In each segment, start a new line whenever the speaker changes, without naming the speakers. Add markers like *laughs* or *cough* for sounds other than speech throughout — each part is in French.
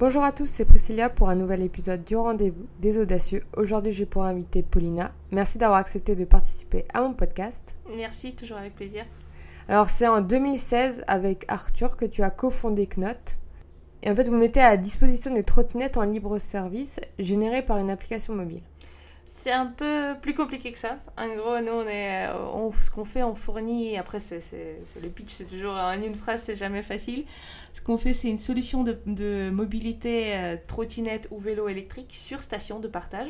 Bonjour à tous, c'est Priscilla pour un nouvel épisode du rendez-vous des audacieux. Aujourd'hui, j'ai pour inviter Paulina. Merci d'avoir accepté de participer à mon podcast.
Merci, toujours avec plaisir.
Alors, c'est en 2016 avec Arthur que tu as cofondé Knot. Et en fait, vous mettez à disposition des trottinettes en libre service générées par une application mobile.
C'est un peu plus compliqué que ça. En gros, nous, on est, on, ce qu'on fait, on fournit. Après, c'est, le pitch, c'est toujours en une phrase, c'est jamais facile. Ce qu'on fait, c'est une solution de, mobilité euh, trottinette ou vélo électrique sur station de partage.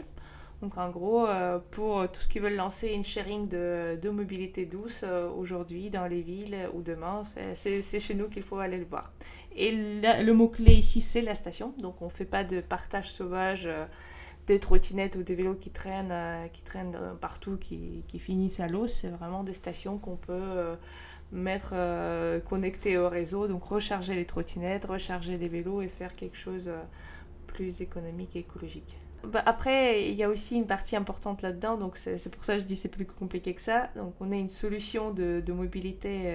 Donc, en gros, euh, pour tous ceux qui veulent lancer une sharing de, de mobilité douce euh, aujourd'hui dans les villes ou demain, c'est, chez nous qu'il faut aller le voir. Et le mot-clé ici, c'est la station. Donc, on ne fait pas de partage sauvage des trottinettes ou des vélos qui traînent, euh, qui traînent euh, partout, qui, qui finissent à l'eau. C'est vraiment des stations qu'on peut euh, mettre connectées au réseau, donc recharger les trottinettes, recharger les vélos et faire quelque chose plus économique et écologique. Bah, après, il y a aussi une partie importante là-dedans, donc c'est pour ça que je dis c'est plus compliqué que ça. Donc on a une solution de, de mobilité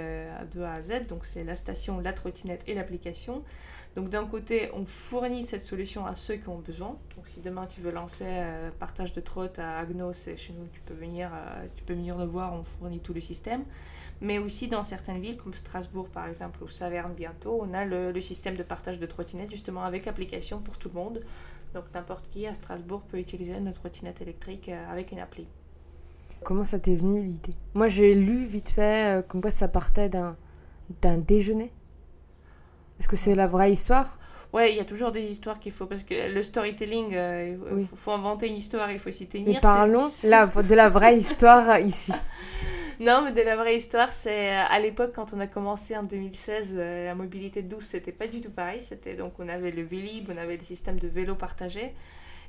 de A à Z, donc c'est la station, la trottinette et l'application. Donc d'un côté, on fournit cette solution à ceux qui ont besoin. Donc si demain tu veux lancer euh, partage de trotte à Agnos et chez nous, tu peux venir, euh, tu peux venir le voir, on fournit tout le système. Mais aussi dans certaines villes comme Strasbourg par exemple ou Saverne bientôt, on a le, système de partage de trottinettes justement avec application pour tout le monde. Donc n'importe qui à Strasbourg peut utiliser notre trottinette électrique euh, avec une appli.
Comment ça t'est venu l'idée? Moi j'ai lu vite fait comme quoi ça partait d'un déjeuner. Est-ce que c'est la vraie histoire?
Ouais, il y a toujours des histoires qu'il faut, parce que le storytelling, euh, il faut, inventer une histoire, il faut s'y tenir.
Mais parlons de la vraie *laughs* histoire ici. *laughs*
Non, mais de la vraie histoire, c'est euh, à l'époque, quand on a commencé en 2016, euh, la mobilité douce, c'était pas du tout pareil. C'était donc, on avait le Vélib, on avait des systèmes de vélo partagés.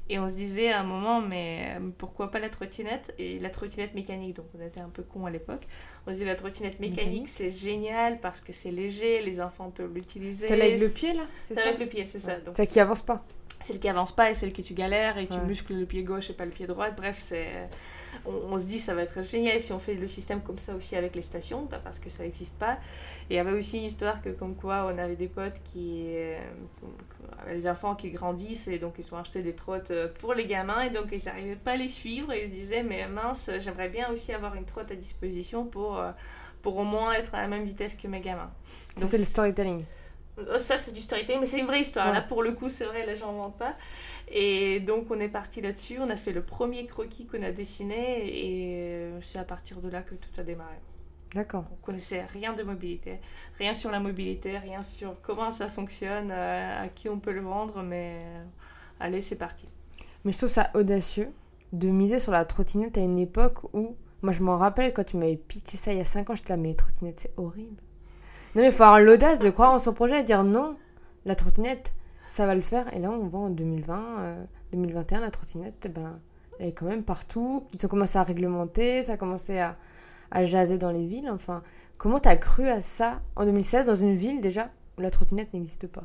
Et on se disait à un moment, mais pourquoi pas la trottinette Et la trottinette mécanique, donc on était un peu con à l'époque. On se disait la trottinette mécanique, c'est génial parce que c'est léger, les enfants peuvent l'utiliser.
C'est avec le pied là
C'est avec le pied, c'est ça.
C'est qui avance pas
celle qui avance pas et celle que tu galères et tu muscles le pied gauche et pas le pied droit. Bref, c'est on, se dit ça va être génial si on fait le système comme ça aussi avec les stations parce que ça n'existe pas. Et il y avait aussi une histoire que comme quoi on avait des potes qui euh, les enfants qui grandissent et donc ils ont acheté des trottes euh, pour les gamins et donc ils n'arrivaient pas à les suivre et ils se disaient mais mince j'aimerais bien aussi avoir une trotte à disposition pour euh, pour au moins être à la même vitesse que mes gamins.
Donc c'est le storytelling.
Oh, ça, c'est du storytelling, mais c'est une vraie histoire. Là, pour le coup, c'est vrai, là, j'en vante pas. Et donc, on est parti là-dessus. On a fait le premier croquis qu'on a dessiné et euh, c'est à partir de là que tout a démarré.
D'accord.
On connaissait rien de mobilité, rien sur la mobilité, rien sur comment ça fonctionne, euh, à qui on peut le vendre, mais euh, allez, c'est parti.
Mais je trouve ça audacieux de miser sur la trottinette à une époque où, moi je m'en rappelle quand tu m'avais pitché ça il y a 5 ans, je te la mais trottinette c'est horrible. Non, mais il faut avoir l'audace de croire en son projet et dire non, la trottinette, ça va le faire. Et là, on voit en 2020, 2021, euh, la trottinette, eh ben, elle est quand même partout. Ils ont commencé à réglementer, ça a commencé à, à jaser dans les villes. Enfin, comment t'as cru à ça en 2016 dans une ville déjà où la trottinette n'existe pas?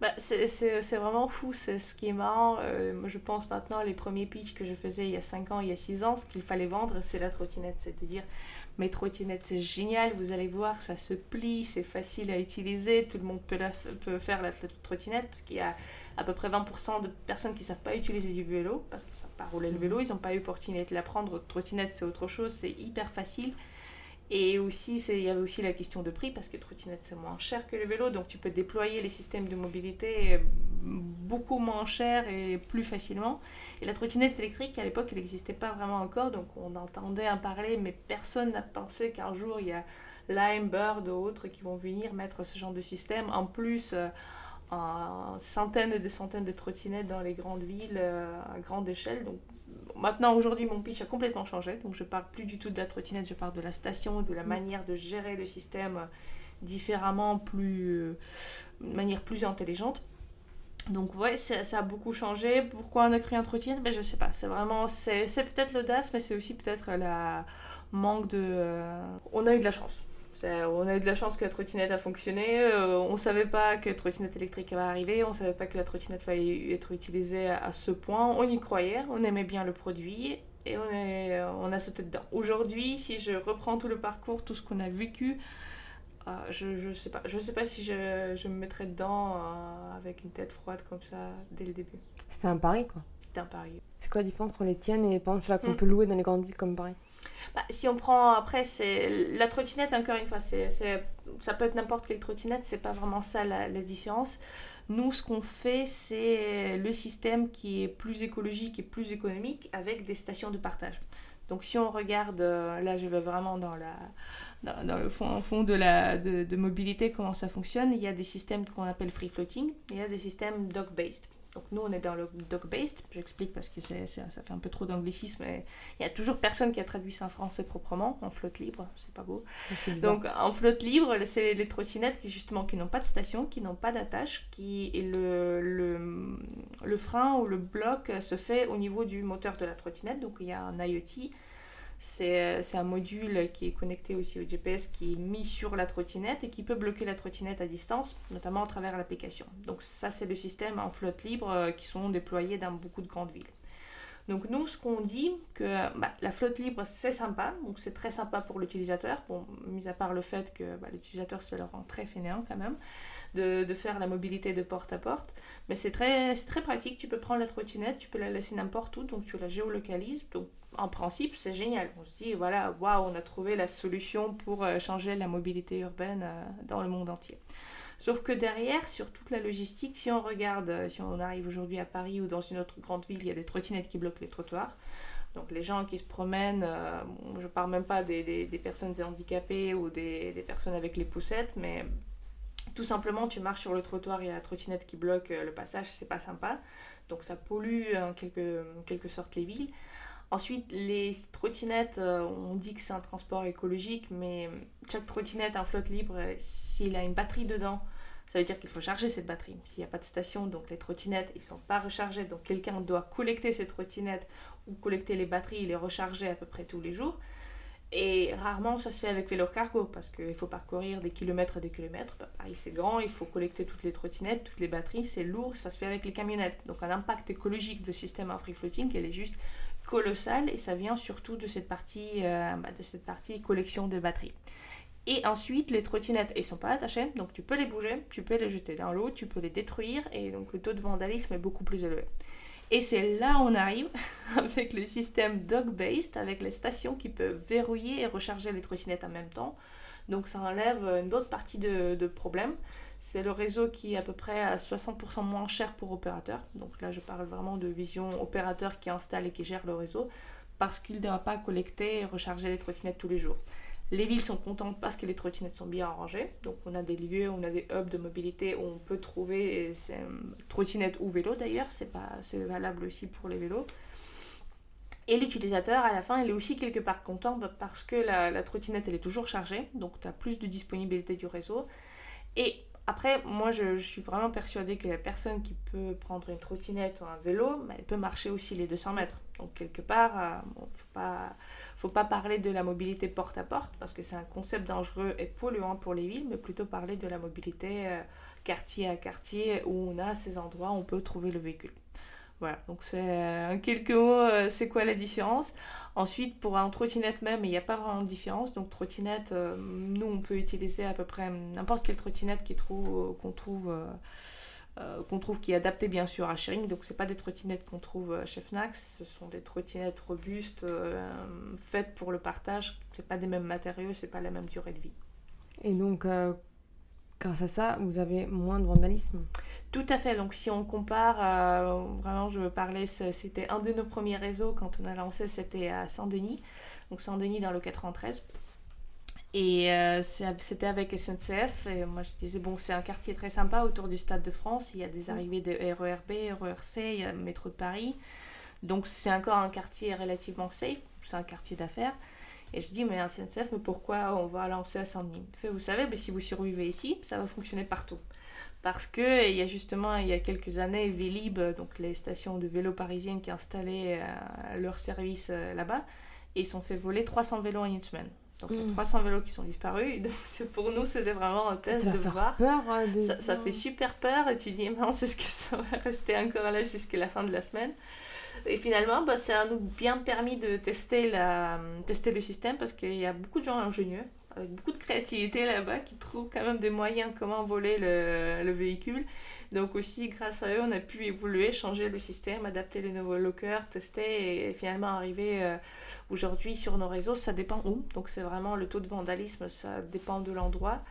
Bah, c'est vraiment fou, c'est ce qui est marrant. Euh, je pense maintenant, les premiers pitchs que je faisais il y a 5 ans, il y a 6 ans, ce qu'il fallait vendre, c'est la trottinette. C'est de dire, mes trottinettes, c'est génial, vous allez voir, ça se plie, c'est facile à utiliser, tout le monde peut, la, peut faire la, trottinette, parce qu'il y a à peu près 20% de personnes qui ne savent pas utiliser du vélo, parce qu'ils ne savent pas rouler le vélo, mmh. ils n'ont pas eu l'opportunité de l'apprendre. Trottinette, c'est autre chose, c'est hyper facile. Et aussi, il y avait aussi la question de prix, parce que trottinette, c'est moins cher que le vélo, donc tu peux déployer les systèmes de mobilité beaucoup moins cher et plus facilement. Et la trottinette électrique, à l'époque, elle n'existait pas vraiment encore, donc on entendait en parler, mais personne n'a pensé qu'un jour, il y a Lime, Bird ou autres qui vont venir mettre ce genre de système. En plus, euh, centaines et des centaines de trottinettes dans les grandes villes euh, à grande échelle. Donc maintenant, aujourd'hui, mon pitch a complètement changé. Donc, je parle plus du tout de la trottinette, je parle de la station, de la mm. manière de gérer le système euh, différemment, plus, euh, de manière plus intelligente. Donc, ouais, ça, a beaucoup changé. Pourquoi on a créé un trottinette? Ben, Je sais pas. C'est vraiment, c'est peut-être l'audace, mais c'est aussi peut-être la manque de. Euh, on a eu de la chance. On a eu de la chance que la trottinette a fonctionné. Euh, on ne savait pas que la trottinette électrique va arriver. On ne savait pas que la trottinette allait être utilisée à, ce point. On y croyait. On aimait bien le produit. Et on, est, on a sauté dedans. Aujourd'hui, si je reprends tout le parcours, tout ce qu'on a vécu, Ah, je, je sais pas. Je sais pas si je, je me mettrais dedans euh, avec une tête froide comme ça dès le début.
C'était un pari, quoi.
C'était un pari.
C'est quoi la différence entre les tiennes et par exemple qu'on
Mm.
peut louer dans les grandes villes comme Paris?
Bah, si on prend après, c'est la trottinette, encore une fois, c'est, ça peut être n'importe quelle trottinette, c'est pas vraiment ça la, différence. Nous, ce qu'on fait, c'est le système qui est plus écologique et plus économique avec des stations de partage. Donc, si on regarde, euh, là, je vais vraiment dans, la, dans, le fond, fond de, la, de mobilité, comment ça fonctionne. Il y a des systèmes qu'on appelle free floating, il y a des systèmes dock-based. Donc, nous, on est dans le dock-based. J'explique parce que c'est, c'est- ça fait un peu trop d'anglicisme. et il y a toujours personne qui a traduit ça en français proprement, en flotte libre, c'est pas beau. Donc en flotte libre, c'est les trottinettes qui justement qui n'ont pas de station, qui n'ont pas d'attache, qui et le, le, le frein ou le bloc se fait au niveau du moteur de la trottinette. Donc il y a un IoT. C'est c'est un module qui est connecté aussi au GPS qui est mis sur la trottinette et qui peut bloquer la trottinette à distance, notamment à travers l'application. Donc ça c'est le système en flotte libre euh, qui sont déployés dans beaucoup de grandes villes. Donc nous, ce qu'on dit, que bah, la flotte libre, c'est sympa, donc c'est très sympa pour l'utilisateur, bon, mis à part le fait que bah, l'utilisateur se le rend très fainéant quand même, de, de faire la mobilité de porte à porte, mais c'est très, très pratique, tu peux prendre la trottinette, tu peux la laisser n'importe où, donc tu la géolocalises, donc en principe, c'est génial. On se dit, voilà, waouh, on a trouvé la solution pour euh, changer la mobilité urbaine euh, dans le monde entier. Sauf que derrière, sur toute la logistique, si on regarde, euh, si on arrive aujourd'hui à Paris ou dans une autre grande ville, il y a des trottinettes qui bloquent les trottoirs. Donc les gens qui se promènent, je parle même pas des, personnes handicapées ou des, personnes avec les poussettes, mais tout simplement tu marches sur le trottoir, il y a la trottinette qui bloque le passage, c'est pas sympa. Donc ça pollue en quelque sorte les villes. Ensuite, les trottinettes, euh, on dit que c'est un transport écologique, mais chaque trottinette en flotte libre, euh, s'il a une batterie dedans, ça veut dire qu'il faut charger cette batterie. S'il n'y a pas de station, donc les trottinettes, ils ne sont pas rechargés, donc quelqu'un doit collecter ces trottinettes ou collecter les batteries et les recharger à peu près tous les jours. Et rarement ça se fait avec vélo cargo parce qu'il faut parcourir des kilomètres et des kilomètres. Bah, Paris c'est grand, il faut collecter toutes les trottinettes, toutes les batteries, c'est lourd, ça se fait avec les camionnettes. Donc un impact écologique de système en free floating, elle est juste colossale et ça vient surtout de cette partie, euh, bah, de cette partie collection de batteries. Et ensuite, les trottinettes, elles sont pas attachées, donc tu peux les bouger, tu peux les jeter dans l'eau, tu peux les détruire, et donc le taux de vandalisme est beaucoup plus élevé. Et c'est là où on arrive *laughs* avec le système dog-based, avec les stations qui peuvent verrouiller et recharger les trottinettes en même temps. Donc ça enlève une bonne partie de, de problèmes. C'est le réseau qui est à peu près à 60% moins cher pour opérateur. Donc là, je parle vraiment de vision opérateur qui installe et qui gère le réseau parce qu'il ne doit pas collecter et recharger les trottinettes tous les jours. Les villes sont contentes parce que les trottinettes sont bien rangées. Donc on a des lieux, on a des hubs de mobilité où on peut trouver ces trottinettes ou vélos d'ailleurs. C'est valable aussi pour les vélos. Et l'utilisateur, à la fin, il est aussi quelque part content parce que la, la trottinette, elle est toujours chargée. Donc tu as plus de disponibilité du réseau. Et après, moi, je, suis vraiment persuadée que la personne qui peut prendre une trottinette ou un vélo, bah, elle peut marcher aussi les 200 mètres. Donc, quelque part, il euh, bon, ne faut pas, faut pas parler de la mobilité porte à porte parce que c'est un concept dangereux et polluant pour les villes, mais plutôt parler de la mobilité euh, quartier à quartier où on a ces endroits où on peut trouver le véhicule. Voilà, donc c'est en quelques mots, euh, c'est quoi la différence? Ensuite, pour un trottinette même, il n'y a pas vraiment de différence. Donc, trottinette, euh, nous, on peut utiliser à peu près n'importe quelle trottinette qu'on trouve, qu'on trouve, euh, qui est adaptée bien sûr à sharing. Donc, ce pas des trottinettes qu'on trouve chez Fnac, ce sont des trottinettes robustes, euh, faites pour le partage. Ce pas des mêmes matériaux, c'est pas la même durée de vie.
Et donc, euh, grâce à ça, vous avez moins de vandalisme
Tout à fait. Donc, si on compare, euh, vraiment, je parler, c'était un de nos premiers réseaux quand on a lancé, c'était à Saint-Denis. Donc, Saint-Denis dans le 93. Et euh, c'était avec SNCF. Et moi, je disais, bon, c'est un quartier très sympa autour du Stade de France. Il y a des arrivées de RERB, RERC, il y a le métro de Paris. Donc, c'est encore un quartier relativement safe. C'est un quartier d'affaires. Et je dis, mais un SNCF, mais pourquoi on va lancer à Saint-Denis Vous savez, mais si vous survivez ici, ça va fonctionner partout. Parce que il y a justement, il y a quelques années, Vélib, donc les stations de vélos parisiennes qui installaient euh, leur service euh, là-bas, et ils sont fait voler 300 vélos en une semaine. Donc, mmh. 300 vélos qui sont disparus. *laughs* Donc, pour nous, c'était vraiment un test
ça
de
faire
voir.
Peur, de
ça, ça, fait super peur. Et tu dis, mince, est-ce que *laughs* ça va rester encore là jusqu'à la fin de la semaine et finalement, bah, ça nous bien permis de tester, la, tester le système parce qu'il y a beaucoup de gens ingénieux avec beaucoup de créativité là-bas, qui trouvent quand même des moyens comment voler le, le, véhicule. Donc aussi, grâce à eux, on a pu évoluer, changer le système, adapter les nouveaux lockers, tester et, finalement arriver euh, aujourd'hui sur nos réseaux. Ça dépend où. Donc c'est vraiment le taux de vandalisme, ça dépend de l'endroit.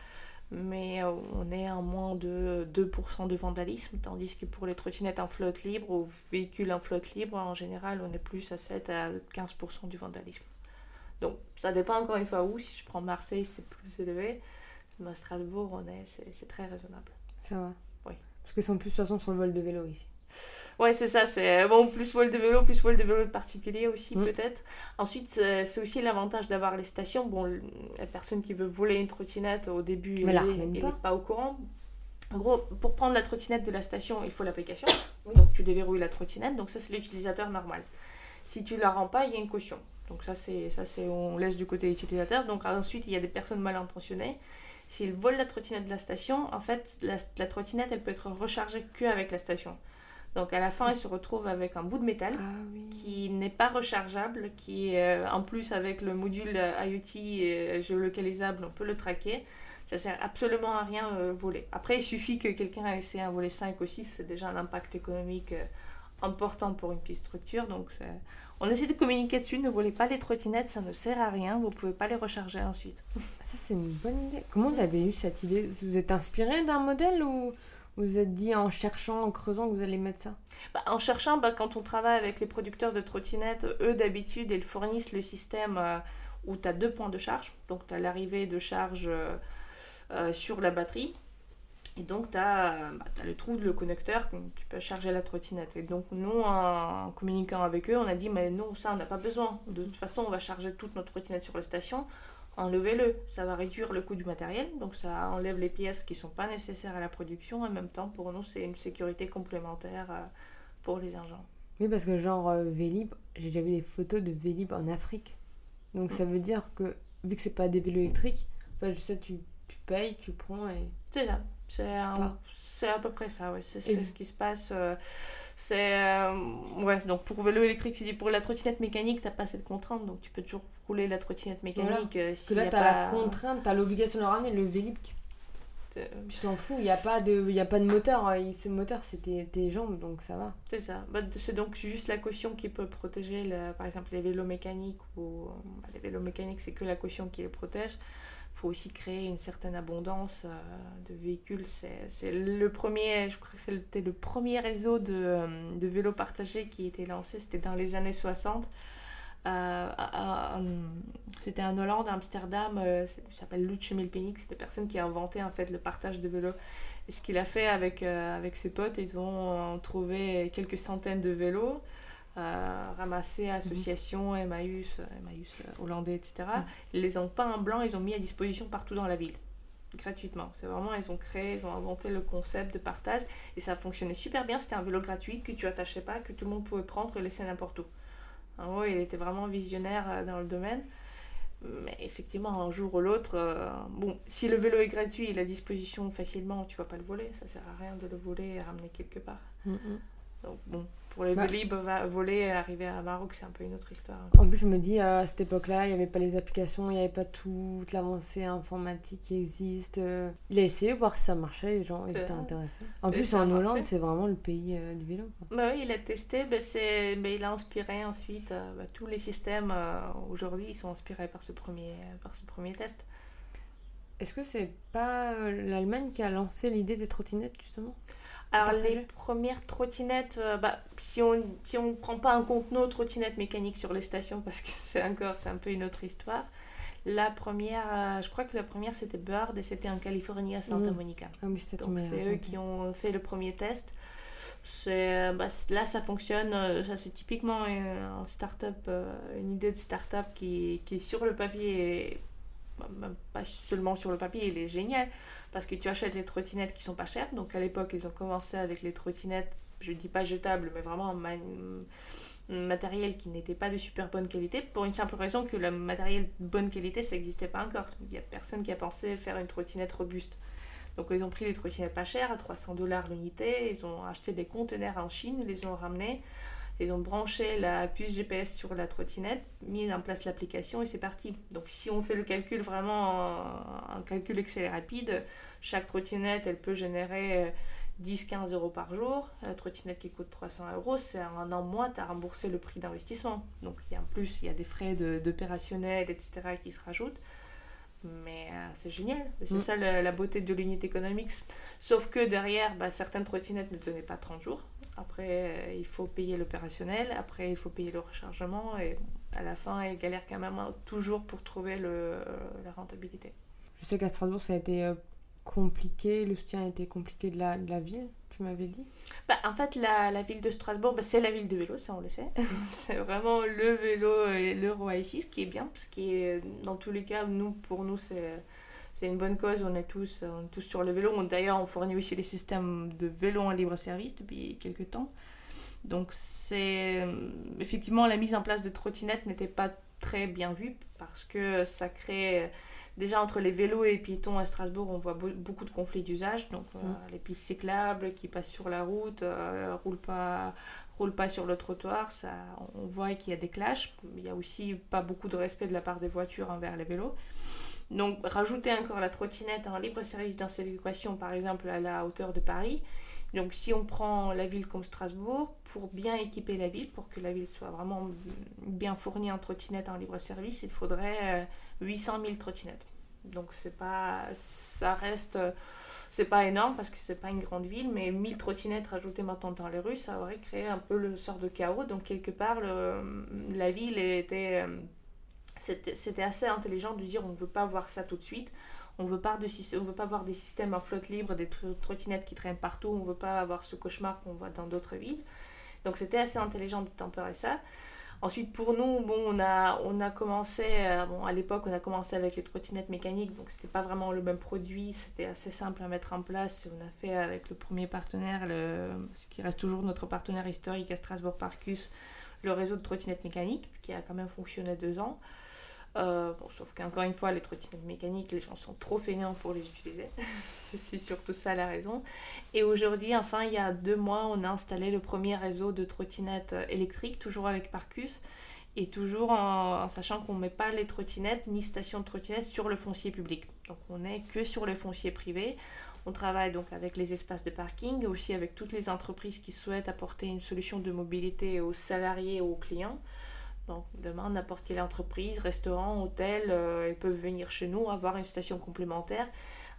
Mais euh, on est à moins de 2% de vandalisme, tandis que pour les trottinettes en flotte libre ou véhicules en flotte libre, en général, on est plus à 7 à 15% du vandalisme. Donc, ça dépend encore une fois où. Si je prends Marseille, c'est plus élevé. Mais à Strasbourg, on est, c'est, très raisonnable.
Ça va
Oui.
Parce que sont plus de toute façon sur le vol de vélo ici.
Ouais, c'est ça. C'est bon, plus vol de vélo, plus vol de vélo de particulier aussi, mm. peut-être. Ensuite, euh, c'est aussi l'avantage d'avoir les stations. Bon, la personne qui veut voler une trottinette au début, elle n'est pas. au courant. En gros, pour prendre la trottinette de la station, il faut l'application. *coughs* Donc, tu déverrouilles la trottinette. Donc, ça, c'est l'utilisateur normal. Si tu la rends pas, il y a une caution. Donc ça c'est ça c'est on laisse du côté utilisateur. Donc ensuite il y a des personnes mal intentionnées. S'ils volent la trottinette de la station, en fait la, trottinette elle peut être rechargée qu'avec la station. Donc à la fin, elle se retrouve avec un bout de métal
ah
qui n'est pas rechargeable, qui euh, en plus avec le module IoT et géolocalisable, on peut le traquer. Ça sert absolument à rien euh, voler. Après, il suffit que quelqu'un ait essayé un voler 5 ou 6, c'est déjà un impact économique euh, important pour une petite structure. Donc on essaie de communiquer dessus, ne volez pas les trottinettes, ça ne sert à rien, vous pouvez pas les recharger ensuite.
Ça c'est une bonne idée. Comment vous avez eu cette idée? Vous êtes inspiré d'un modèle ou vous êtes dit en cherchant, en creusant que vous allez mettre ça
bah, En cherchant, bah, quand on travaille avec les producteurs de trottinettes, eux d'habitude ils fournissent le système euh, où tu as deux points de charge. Donc tu as l'arrivée de charge euh, euh, sur la batterie et donc, tu as, bah, le trou, le connecteur, tu peux charger la trottinette. Et donc, nous, en communiquant avec eux, on a dit, mais non, ça, on n'a pas besoin. De toute façon, on va charger toute notre trottinette sur la station. Enlevez-le. Ça va réduire le coût du matériel. Donc, ça enlève les pièces qui ne sont pas nécessaires à la production. En même temps, pour nous, c'est une sécurité complémentaire euh, pour les agents.
Oui, parce que genre, euh, Vélib, j'ai déjà vu des photos de Vélib en Afrique. Donc, ça mm. veut dire que, vu que c'est pas des vélos électriques, enfin, je sais, tu, tu payes, tu prends et...
C'est ça. C'est à peu près ça, ouais. c'est ce qui se passe. Euh, c'est euh, ouais, donc pour vélo électrique, c'est pour la trottinette mécanique, t'as pas cette contrainte, donc tu peux toujours rouler la trottinette mécanique.
Euh, si là, t'as la contrainte, t'as l'obligation de le ramener. Le Vélib, tu t'en fous, il n'y a, pas de, a pas de moteur. Hein. Ce moteur, c'est tes, jambes, donc ça va.
C'est ça. Bah, c'est donc juste la caution qui peut protéger, par exemple, les vélos mécaniques. ou bah, Les vélos mécaniques, c'est que la caution qui les protège faut aussi créer une certaine abondance euh, de véhicules. C'est le premier, je crois que c'était le premier réseau de, euh, vélos partagés qui était lancé, c'était dans les années 60. Euh, c'était en Hollande, à Amsterdam, euh, il s'appelle Lutz Milpenix, c'est la personne qui a inventé en fait le partage de vélos. Et ce qu'il a fait avec, avec ses potes, ils ont trouvé quelques centaines de vélos ramasser mhm. associations, Emmaüs, Emmaüs euh, hollandais, etc. Mhm. Ils les ont pas en blanc, ils ont mis à disposition partout dans la ville gratuitement. C'est vraiment, ils ont créé, ils ont inventé le concept de partage et ça fonctionnait super bien. C'était un vélo gratuit que tu attachais pas, que tout le monde pouvait prendre et laisser n'importe où. En gros, il était vraiment visionnaire euh, dans le domaine. Mais effectivement, un jour ou l'autre, euh, bon, si le vélo est gratuit, il est à disposition facilement, tu vas pas le voler. Ça sert à rien de le voler et ramener quelque part. Donc bon, pour les bah. voler et arriver à Maroc, c'est un peu une autre histoire.
En plus, je me dis, à cette époque-là, il n'y avait pas les applications, il n'y avait pas toute l'avancée informatique qui existe. Il a essayé de voir si ça marchait, les gens étaient intéressés. En plus, en Hollande, c'est vraiment le pays euh, du vélo.
Bah oui, il a testé, bah, bah, il a inspiré ensuite. Euh, bah, tous les systèmes euh, aujourd'hui, ils sont inspirés par ce premier, par ce premier test.
Est-ce que c'est pas l'Allemagne qui a lancé l'idée des trottinettes, justement?
Alors les premières trottinettes, euh, bah, si on si on prend pas en compte nos trottinettes mécaniques sur les stations *laughs* parce que c'est encore c'est un peu une autre histoire. La première, euh, je crois que la première c'était Bird et c'était en Californie à Santa mm. Monica.
Ah Donc
c'est eux qui ont fait le premier test. C'est bah, là ça fonctionne, euh, ça c'est typiquement une start-up, une idée de start-up qui, qui sur le papier, bah, pas seulement sur le papier, il est génial parce que tu achètes les trottinettes qui sont pas chères. Donc à l'époque, ils ont commencé avec les trottinettes, je dis pas jetables, mais vraiment un matériel qui n'était pas de super bonne qualité, pour une simple raison que le matériel de bonne qualité, ça n'existait pas encore. Il n'y a personne qui a pensé faire une trottinette robuste. Donc ils ont pris les trottinettes pas chères, à 300 dollars l'unité, ils ont acheté des conteneurs en Chine, ils les ont ramenés. Ils ont branché la puce GPS sur la trottinette, mis en place l'application et c'est parti. Donc si on fait le calcul vraiment, un calcul Excel rapide, chaque trottinette, elle peut générer 10-15 euros par jour. La trottinette qui coûte 300 euros, c'est un an moins, tu as remboursé le prix d'investissement. Donc il y a en plus, il y a des frais d'opérationnel, etc. qui se rajoutent. Mais euh, c'est génial. C'est mm. ça la, beauté de l'unité économique. Sauf que derrière, bah, certaines trottinettes ne tenaient pas 30 jours. Après, euh, il faut payer l'opérationnel. Après, il faut payer le rechargement. Et à la fin, ils galèrent quand même toujours pour trouver le, euh, la rentabilité.
Je sais qu'à Strasbourg, ça a été compliqué, le soutien a été compliqué de la, de la ville, tu m'avais dit?
Bah, En fait, la, la, ville de Strasbourg, bah, c'est la ville de vélo, ça on le sait. *laughs* *laughs* c'est vraiment le vélo et le roi ici, ce qui est bien, parce que dans tous les cas, nous, pour nous, c'est... C'est une bonne cause, on est tous, on est tous sur le vélo. D'ailleurs, on fournit aussi des systèmes de vélo en libre service depuis quelques temps. Donc, c'est effectivement la mise en place de trottinettes n'était pas très bien vue parce que ça crée déjà entre les vélos et les piétons à Strasbourg, on voit beaucoup de conflits d'usage. Donc euh, mm. les pistes cyclables qui passent sur la route, euh, roulent pas roulent pas sur le trottoir, ça, on voit qu'il y a des clashs. Il y a aussi pas beaucoup de respect de la part des voitures envers les vélos. Donc rajouter encore la trottinette en libre service d'insécuration, par exemple à la hauteur de Paris. Donc si on prend la ville comme Strasbourg, pour bien équiper la ville, pour que la ville soit vraiment bien fournie en trottinette en libre service, il faudrait 800 euh, 000 trottinettes. Donc c'est pas, ça reste, c'est pas énorme parce que c'est pas une grande ville, mais 1000 trottinettes rajoutées maintenant dans les rues, ça aurait créé un peu le sort de chaos. Donc quelque part, la ville était, c'était assez intelligent de dire on ne veut pas voir ça tout de suite. On veut veut pas voir des systèmes en flotte libre, des trottinettes qui traînent partout. On veut pas avoir ce cauchemar qu'on voit dans d'autres villes. Donc c'était assez intelligent de tempérer ça. Ensuite, pour nous, bon, on a, on a commencé, euh, bon, à l'époque, on a commencé avec les trottinettes mécaniques, donc c'était pas vraiment le même produit, c'était assez simple à mettre en place. On a fait avec le premier partenaire, le, ce qui reste toujours notre partenaire historique à Strasbourg Parcus, le réseau de trottinettes mécaniques, qui a quand même fonctionné deux ans. Euh, bon, sauf qu'encore une fois, les trottinettes mécaniques, les gens sont trop fainéants pour les utiliser. *laughs* c'est surtout ça la raison. Et aujourd'hui, enfin, il y a deux mois, on a installé le premier réseau de trottinettes électriques, toujours avec Parcus, et toujours en, sachant qu'on ne met pas les trottinettes ni stations de trottinettes sur le foncier public. Donc on n'est que sur le foncier privé. On travaille donc avec les espaces de parking, aussi avec toutes les entreprises qui souhaitent apporter une solution de mobilité aux salariés et aux clients. Donc demain, n'importe quelle entreprise, restaurant, hôtel, euh, ils peuvent venir chez nous, avoir une station complémentaire.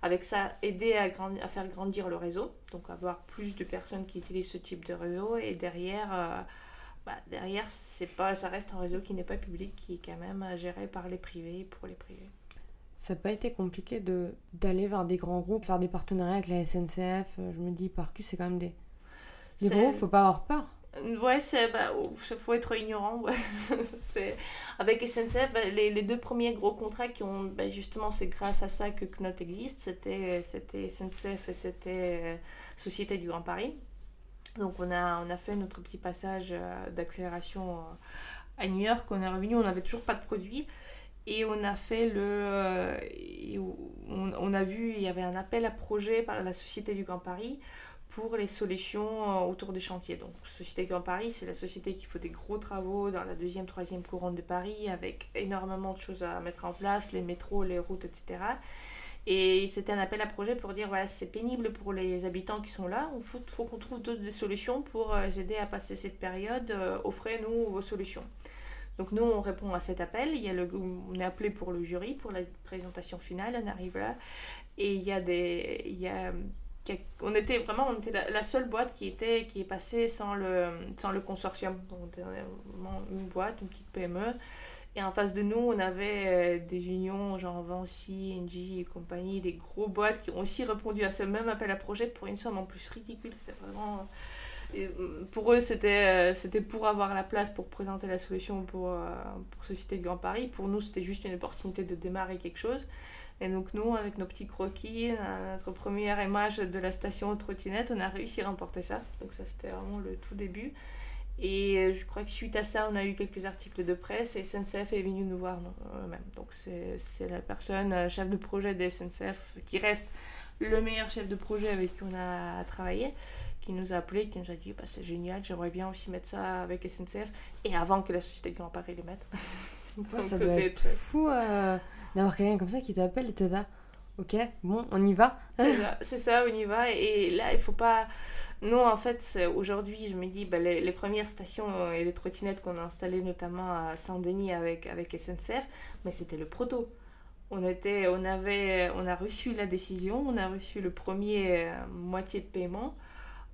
Avec ça, aider à, à, faire grandir le réseau, donc avoir plus de personnes qui utilisent ce type de réseau. Et derrière, euh, bah, derrière c'est pas, ça reste un réseau qui n'est pas public, qui est quand même géré par les privés pour les privés.
Ça n'a pas été compliqué de, d'aller vers des grands groupes, faire des partenariats avec la SNCF. Je me dis, Parcus, c'est quand même des, des gros, faut pas avoir peur.
Ouais, c'est bah, faut être ignorant. *laughs* avec SNCF, bah, les, les, deux premiers gros contrats qui ont bah, justement, c'est grâce à ça que Knot existe. C'était SNCF et c'était euh, Société du Grand Paris. Donc on a on a fait notre petit passage euh, d'accélération euh, à New York. On est revenu, on n'avait toujours pas de produit. Et on a fait le. On, a vu, il y avait un appel à projet par la Société du Grand Paris pour les solutions euh, autour des chantiers. Donc, Société Grand Paris, c'est la société qui fait des gros travaux dans la deuxième, troisième couronne de Paris avec énormément de choses à mettre en place, les métros, les routes, etc. Et c'était un appel à projet pour dire voilà, c'est pénible pour les habitants qui sont là, il faut, qu'on trouve d'autres solutions pour les euh, aider à passer cette période, euh, offrez-nous vos solutions. Donc nous, on répond à cet appel, il y a le, on est appelé pour le jury, pour la présentation finale, on arrive là, et il y a des... Il y a, on était vraiment on était la, seule boîte qui était qui est passée sans le sans le consortium donc vraiment une boîte une petite PME et en face de nous on avait euh, des unions genre Vinci, Engie et compagnie des gros boîtes qui ont aussi répondu à ce même appel à projet pour une somme en plus ridicule c'est vraiment mm, pour eux, c'était, euh, c'était pour avoir la place pour présenter la solution pour, euh, pour Société de Grand Paris. Pour nous, c'était juste une opportunité de démarrer quelque chose. Et donc nous, avec nos petits croquis, notre première image de la station trottinette, on a réussi à remporter ça. Donc ça, c'était vraiment le tout début. Et je crois que suite à ça, on a eu quelques articles de presse et SNCF est venu nous voir eux-mêmes. Donc c'est la personne, euh, chef de projet des SNCF, qui reste le meilleur chef de projet avec qui on a travaillé, qui nous a appelé, qui nous a dit bah, c'est génial, j'aimerais bien aussi mettre ça avec SNCF. Et avant que la société Grand Paris les mette.
Ouais, *laughs* ça doit être fou euh, d'avoir quelqu'un comme ça qui t'appelle et te dit Ok, bon, on y va.
C'est ça, on y va. Et là, il faut pas. Non, en fait, aujourd'hui, je me dis, bah, les, premières stations et les trottinettes qu'on a installées, notamment à Saint-Denis avec, avec SNCF, mais c'était le proto. On, était, on, avait, on a reçu la décision, on a reçu le premier euh, moitié de paiement.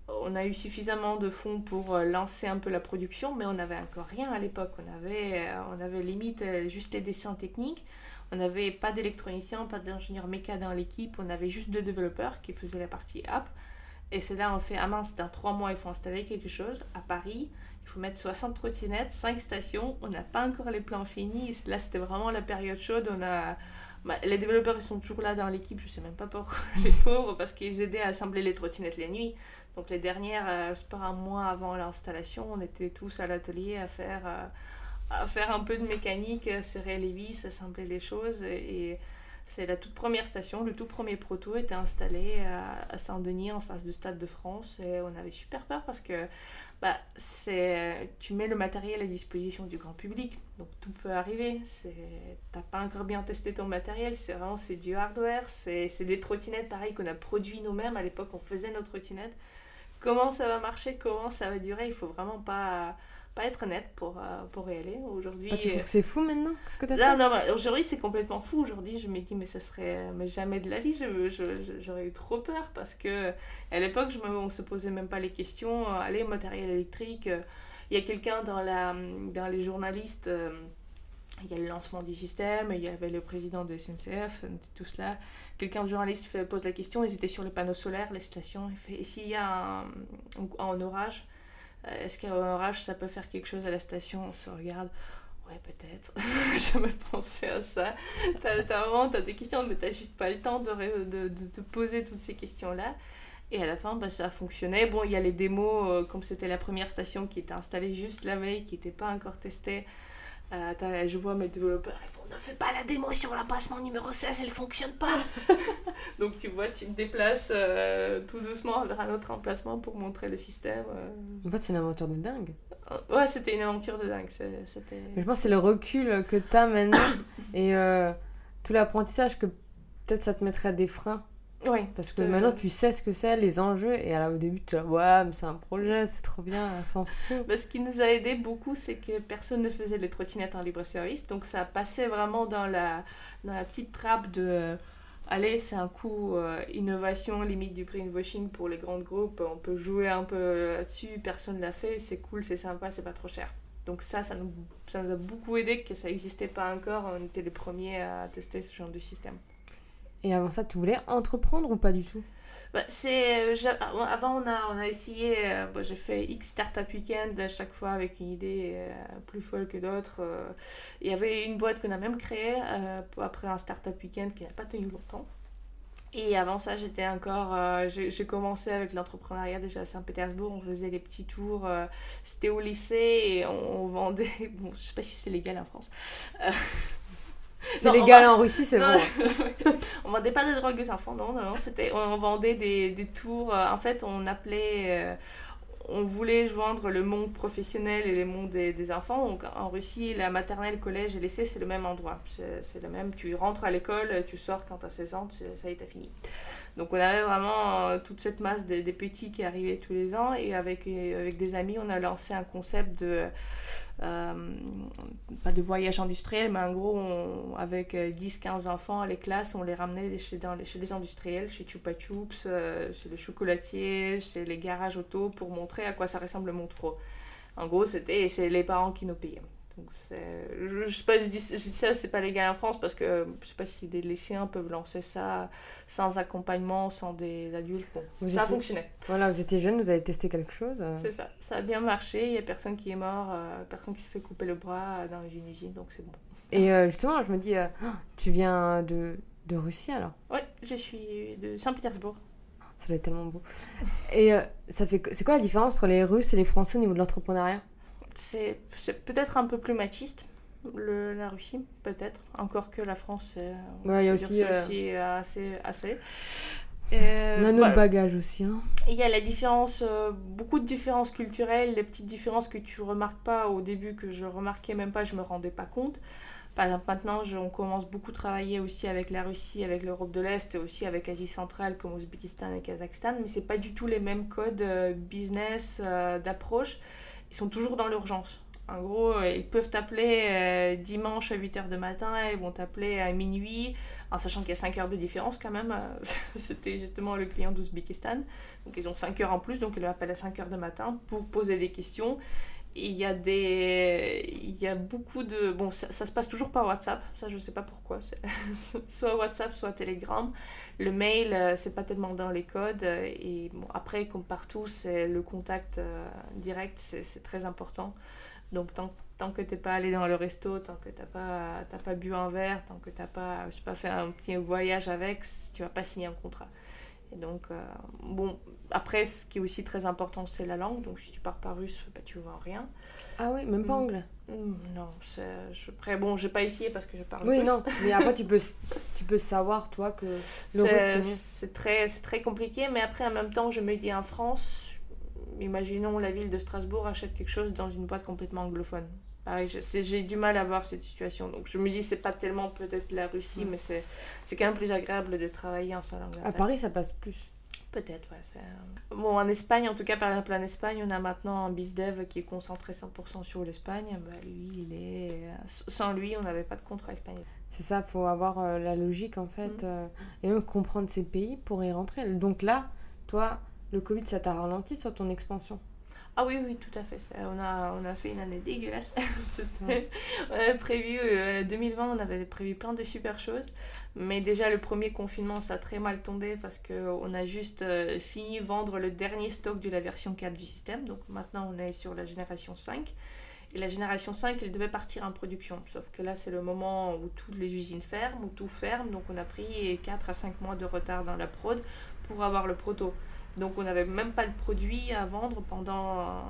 On a eu suffisamment de fonds pour euh, lancer un peu la production, mais on n'avait encore rien à l'époque. On avait, euh, on avait limite juste les dessins techniques. On n'avait pas d'électronicien, pas d'ingénieur méca dans l'équipe. On avait juste deux développeurs qui faisaient la partie app. Et c'est là on fait, ah mince, dans trois mois, il faut installer quelque chose. À Paris, il faut mettre 60 trottinettes, 5 stations. On n'a pas encore les plans finis. Là, c'était vraiment la période chaude. On a, bah, les développeurs ils sont toujours là dans l'équipe, je sais même pas pourquoi, *laughs* les pauvres, parce qu'ils aidaient à assembler les trottinettes les nuits. Donc les dernières, euh, je pas, un mois avant l'installation, on était tous à l'atelier à faire, euh, à faire un peu de mécanique, serrer les vis, assembler les choses. Et, c'est la toute première station, le tout premier proto était installé à, Saint-Denis en face du Stade de France et on avait super peur parce que bah, c'est, tu mets le matériel à disposition du grand public, donc tout peut arriver. Tu n'as pas encore bien testé ton matériel, c'est vraiment c'est du hardware, c'est, c'est des trottinettes pareil qu'on a produit nous-mêmes. À l'époque, on faisait nos trottinettes. Comment ça va marcher, comment ça va durer, il faut vraiment pas pas être net pour, euh, pour y aller. Aujourd'hui.
Ah, tu trouves que c'est fou maintenant ce que
as fait non, aujourd'hui c'est complètement fou. Aujourd'hui, je me dis, mais ça serait. Mais jamais de la vie, j'aurais je, je, eu trop peur parce que à l'époque, je me, on se posait même pas les questions. Euh, allez, matériel électrique. Euh, il y a quelqu'un dans, la, dans les journalistes. Il y a le lancement du système, il y avait le président de SNCF, tout cela. Quelqu'un de journaliste pose la question, ils étaient sur les panneaux solaires, les stations. Il et s'il y a un, orage, euh, est-ce qu'un orage, ça peut faire quelque chose à la station? On se regarde. Ouais, peut-être. *laughs* Jamais pensé à ça. T'as vraiment as des questions, mais t'as juste pas le temps de, de, poser toutes ces questions-là. Et à la fin, bah, ça fonctionnait. Bon, il y a les démos, euh, comme c'était la première station qui était installée juste la veille, qui n'était pas encore testée. Euh, je vois mes développeurs, ils font ne fais pas la démo sur l'emplacement numéro 16, elle fonctionne pas. *laughs* Donc tu vois, tu te déplaces euh, tout doucement vers un autre emplacement pour montrer le système. Euh.
En fait, c'est une aventure de dingue.
Ouais, c'était une aventure de dingue. C'était...
je pense que c'est le recul que tu as maintenant *coughs* et tout l'apprentissage que peut-être ça te mettrait à des freins
oui.
Parce que maintenant, tu sais ce que c'est, les enjeux, et alors, au début, tu dis, ouais, mais c'est un projet, c'est trop bien, s'en fout.
Bah, ce qui nous a aidé beaucoup, c'est que personne ne faisait les trottinettes en libre service, donc ça passait vraiment dans la, dans la petite trappe de. Euh, allez, c'est un coup euh, innovation, limite du greenwashing pour les grands groupes, on peut jouer un peu là-dessus, personne l'a fait, c'est cool, c'est sympa, c'est pas trop cher. Donc ça, ça nous, ça nous a beaucoup aidé que ça n'existait pas encore, on était les premiers à tester ce genre de système.
Et avant ça, tu voulais entreprendre ou pas du tout?
Bah, c'est euh, avant on a on a essayé euh, j'ai fait X startup weekend à chaque fois avec une idée euh, plus folle que d'autres il y avait une boîte qu'on a même créée après un startup weekend qui n'a pas tenu longtemps. Et avant ça j'étais encore j'ai commencé avec l'entrepreneuriat déjà à Saint-Pétersbourg. On faisait des petits tours c'était au lycée et on, vendait *laughs* bon je sais pas si c'est légal en France
c'est légal en Russie, c'est bon. *laughs*
on vendait pas de drogue aux enfants, non, non, non. C'était, on vendait des, des tours. Euh, en fait, on appelait. Euh, on voulait joindre le monde professionnel et le monde des, des enfants. Donc, en Russie, la maternelle, collège et lycée, c'est le même endroit. C'est, le même. Tu rentres à l'école, tu sors quand tu as 16 ans, ça y est, t'as fini. Donc, on avait vraiment euh, toute cette masse des, petits qui arrivaient tous les ans. Et avec, avec des amis, on a lancé un concept de euh, pas de voyage industriel, mais en gros, avec 10-15 euh, enfants, les classes, on les ramenait chez, dans les, industriels, chez Chupa Chups, euh, chez les chocolatiers, chez les garages auto, pour montrer à quoi ça ressemble le monde pro. En gros, c'était c'est les parents qui nous payaient. Donc je, je sais pas, je dis, je dis ça, c'est pas légal en France parce que je sais pas si des lycéens peuvent lancer ça sans accompagnement, sans des adultes. Bon, ça a fonctionné.
Voilà, vous étiez jeune, vous avez testé quelque chose.
Euh. C'est ça, ça a bien marché. Il y a personne qui est mort, euh, personne qui s'est fait couper le bras dans une usine, donc c'est bon.
Et euh, justement, je me dis, tu viens de, de Russie alors?
Oui, je suis de Saint-Pétersbourg.
Ça doit être tellement beau. Et ça fait, c'est quoi la différence entre les Russes et les Français au niveau de l'entrepreneuriat?
C'est peut-être un peu plus machiste, le, la Russie, peut-être. Encore que la France,
ouais, y a aussi,
euh, assez, assez.
on a notre bagage aussi. Hein.
Il y a la différence, beaucoup de différences culturelles, les petites différences que tu remarques pas au début, que je remarquais même pas, je me rendais pas compte. Par exemple, maintenant, on commence beaucoup à travailler aussi avec la Russie, avec l'Europe de l'Est et aussi avec l'Asie centrale comme Ouzbékistan et Kazakhstan, mais c'est pas du tout les mêmes codes business, d'approche. Ils sont toujours dans l'urgence. En gros, euh, ils peuvent t'appeler euh, dimanche à 8h de matin, ils vont t'appeler à minuit, en sachant qu'il y a 5 heures de différence quand même. Euh, *laughs* c'était justement le client d'Ouzbékistan. Donc ils ont 5 heures en plus, donc ils m'appellent à 5 heures de matin pour poser des questions. Il y a des. Il y a beaucoup de. Bon, ça, se passe toujours par WhatsApp, ça je sais pas pourquoi. *laughs* soit WhatsApp, soit Telegram. Le mail, c'est pas tellement dans les codes. Et bon, après, comme partout, c'est le contact direct, c'est très important. Donc tant, tant que t'es pas allé dans le resto, tant que t'as pas, pas bu un verre, tant que t'as pas, pas fait un petit voyage avec, tu vas pas signer un contrat. Et donc, euh, bon, après, ce qui est aussi très important, c'est la langue. Donc, si tu pars pas russe, bah, tu vois rien.
Ah oui, même pas mm. anglais
mm, Non, je, après, bon, j'ai pas essayé parce que je parle
oui,
russe.
Oui, non, mais après, tu peux, *laughs* tu peux savoir, toi, que le russe,
c'est très, très compliqué. Mais après, en même temps, je me dis en France, imaginons la ville de Strasbourg achète quelque chose dans une boîte complètement anglophone. Pareil, j'ai du mal à voir cette situation. Donc je me dis, c'est pas tellement peut-être la Russie, mais c'est quand même plus agréable de travailler en sa langue.
À Paris, ça passe plus.
Peut-être, ouais. Bon, en Espagne, en tout cas, par exemple, en Espagne, on a maintenant un bizdev qui est concentré 100% sur l'Espagne. Bah, lui, il est. Sans lui, on n'avait pas de contrat espagnol.
C'est ça, faut avoir euh, la logique, en fait, mm. euh, et même comprendre ces pays pour y rentrer. Donc là, toi, le Covid, ça t'a ralenti sur ton expansion?
Ah oui, oui, tout à fait. On a, on a fait une année dégueulasse. *laughs* *laughs* on avait prévu, 2020, euh, on avait prévu plein de super choses. Mais déjà, le premier confinement, ça a très mal tombé parce qu'on a juste euh, fini vendre le dernier stock de la version 4 du système. Donc maintenant, on est sur la génération 5. Et la génération 5, elle devait partir en production. Sauf que là, c'est le moment où toutes les usines ferment, où tout ferme. Donc on a pris 4 à 5 mois de retard dans la prod pour avoir le proto. Donc on n'avait même pas le produit à vendre pendant,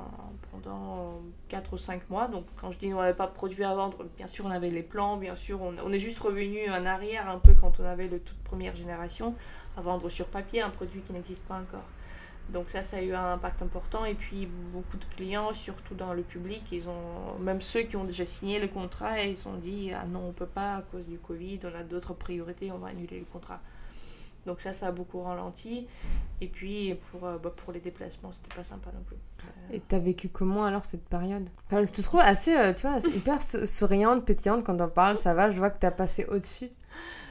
pendant 4 ou 5 mois. Donc quand je dis on n'avait pas de produit à vendre, bien sûr on avait les plans, bien sûr on, on est juste revenu en arrière un peu quand on avait le toute première génération à vendre sur papier un produit qui n'existe pas encore. Donc ça, ça a eu un impact important. Et puis beaucoup de clients, surtout dans le public, ils ont, même ceux qui ont déjà signé le contrat, ils ont dit ah non, on peut pas à cause du Covid, on a d'autres priorités, on va annuler le contrat. Donc ça, ça a beaucoup ralenti. Et puis pour, euh, bah, les déplacements, c'était pas sympa non plus.
Euh, Et t'as vécu comment alors cette période? Enfin, Je te trouve assez, euh, tu vois, hyper souriante, pétillante quand on parle, ça va, je vois que t'as passé au-dessus.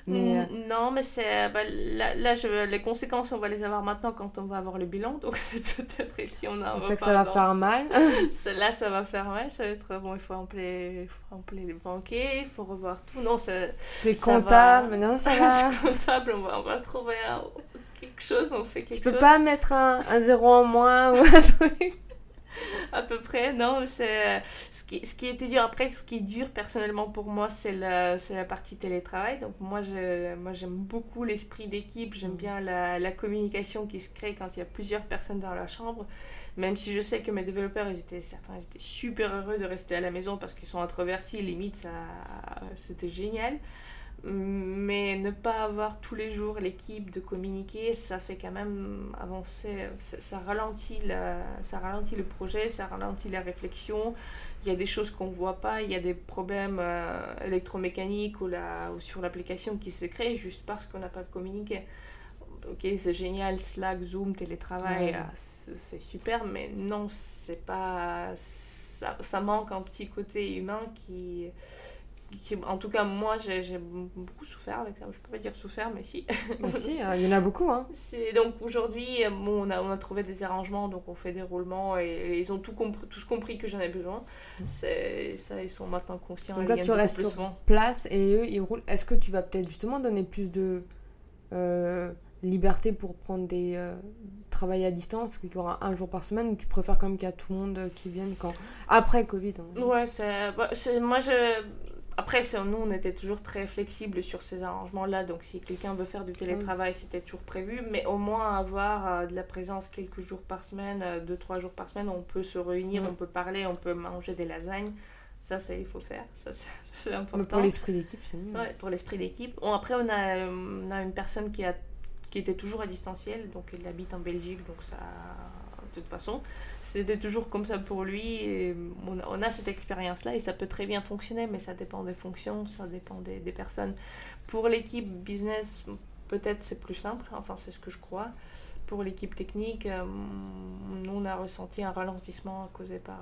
Mais Non, mais c'est bah, là, là je, les conséquences, on va les avoir maintenant quand on va avoir le bilan. *laughs* Donc c'est peut-être ici on a un
C'est que ça va faire mal. *laughs* *laughs*
là, ça va faire mal. Ça va être bon. Il faut appeler, les banquiers, il faut revoir tout. Non, c'est
les comptables. Va... Non, ça va.
comptable, on va, on va trouver quelque chose. On fait quelque chose.
Tu peux pas mettre un, un zéro en moins ou un truc
à peu près. Non, c'est ce qui, ce qui était dur. Après, ce qui est dur personnellement pour moi, c'est la, la partie télétravail. Donc moi, moi j'aime beaucoup l'esprit d'équipe. J'aime mm. bien la, la, communication qui se crée quand il y a plusieurs personnes dans la chambre. Même si je sais que mes développeurs, ils étaient, certains ils étaient super heureux de rester à la maison parce qu'ils sont introvertis. Limite, ça, c'était génial mais ne pas avoir tous les jours l'équipe de communiquer, ça fait quand même avancer, ça, ralentit ça ralentit le projet, ça ralentit la réflexion. Il y a des choses qu'on ne voit pas, il y a des problèmes euh, électromécaniques ou, la, ou sur l'application qui se créent juste parce qu'on n'a pas communiqué. Ok, c'est génial, Slack, Zoom, télétravail, ah, c'est super, mais non, c'est pas. Ça, ça manque un petit côté humain qui en tout cas, moi, j'ai beaucoup souffert avec ça. Je peux pas dire souffert, mais si.
si, hein, il y en a beaucoup. Hein.
Donc aujourd'hui, bon, on, a, on a trouvé des arrangements, donc on fait des roulements et, ils ont tout compris, tous compris que j'en ai besoin. Mm. Ça, ils sont maintenant conscients.
Donc là, tu restes sur place et eux, ils roulent. Est-ce que tu vas peut-être justement donner plus de euh, liberté pour prendre des euh, travail à distance, qu'il y aura un jour par semaine, ou tu préfères quand même qu'il y a tout le monde qui vienne quand après Covid
Ouais, bah, c'est moi je après, nous, on était toujours très flexible sur ces arrangements-là. Donc, si quelqu'un veut faire du télétravail, c'était toujours prévu. Mais au moins, avoir euh, de la présence quelques jours par semaine, euh, deux, trois jours par semaine, on peut se réunir, on peut parler, on peut manger des lasagnes. Ça, ça, il faut faire. Ça, *laughs* c'est important.
pour l'esprit d'équipe, c'est mieux.
Ouais, pour l'esprit d'équipe. Bon, après, on a, on a une personne qui a qui était toujours à distanciel. Donc il habite en Belgique, donc ça, toute façon, c'était toujours comme ça pour lui. Et on, a, cette expérience-là et ça peut très bien fonctionner, mais ça dépend des fonctions, ça dépend des, des personnes. Pour l'équipe business, peut-être c'est plus simple, enfin c'est ce que je crois. Pour l'équipe technique, euh, nous on a ressenti un ralentissement causé par,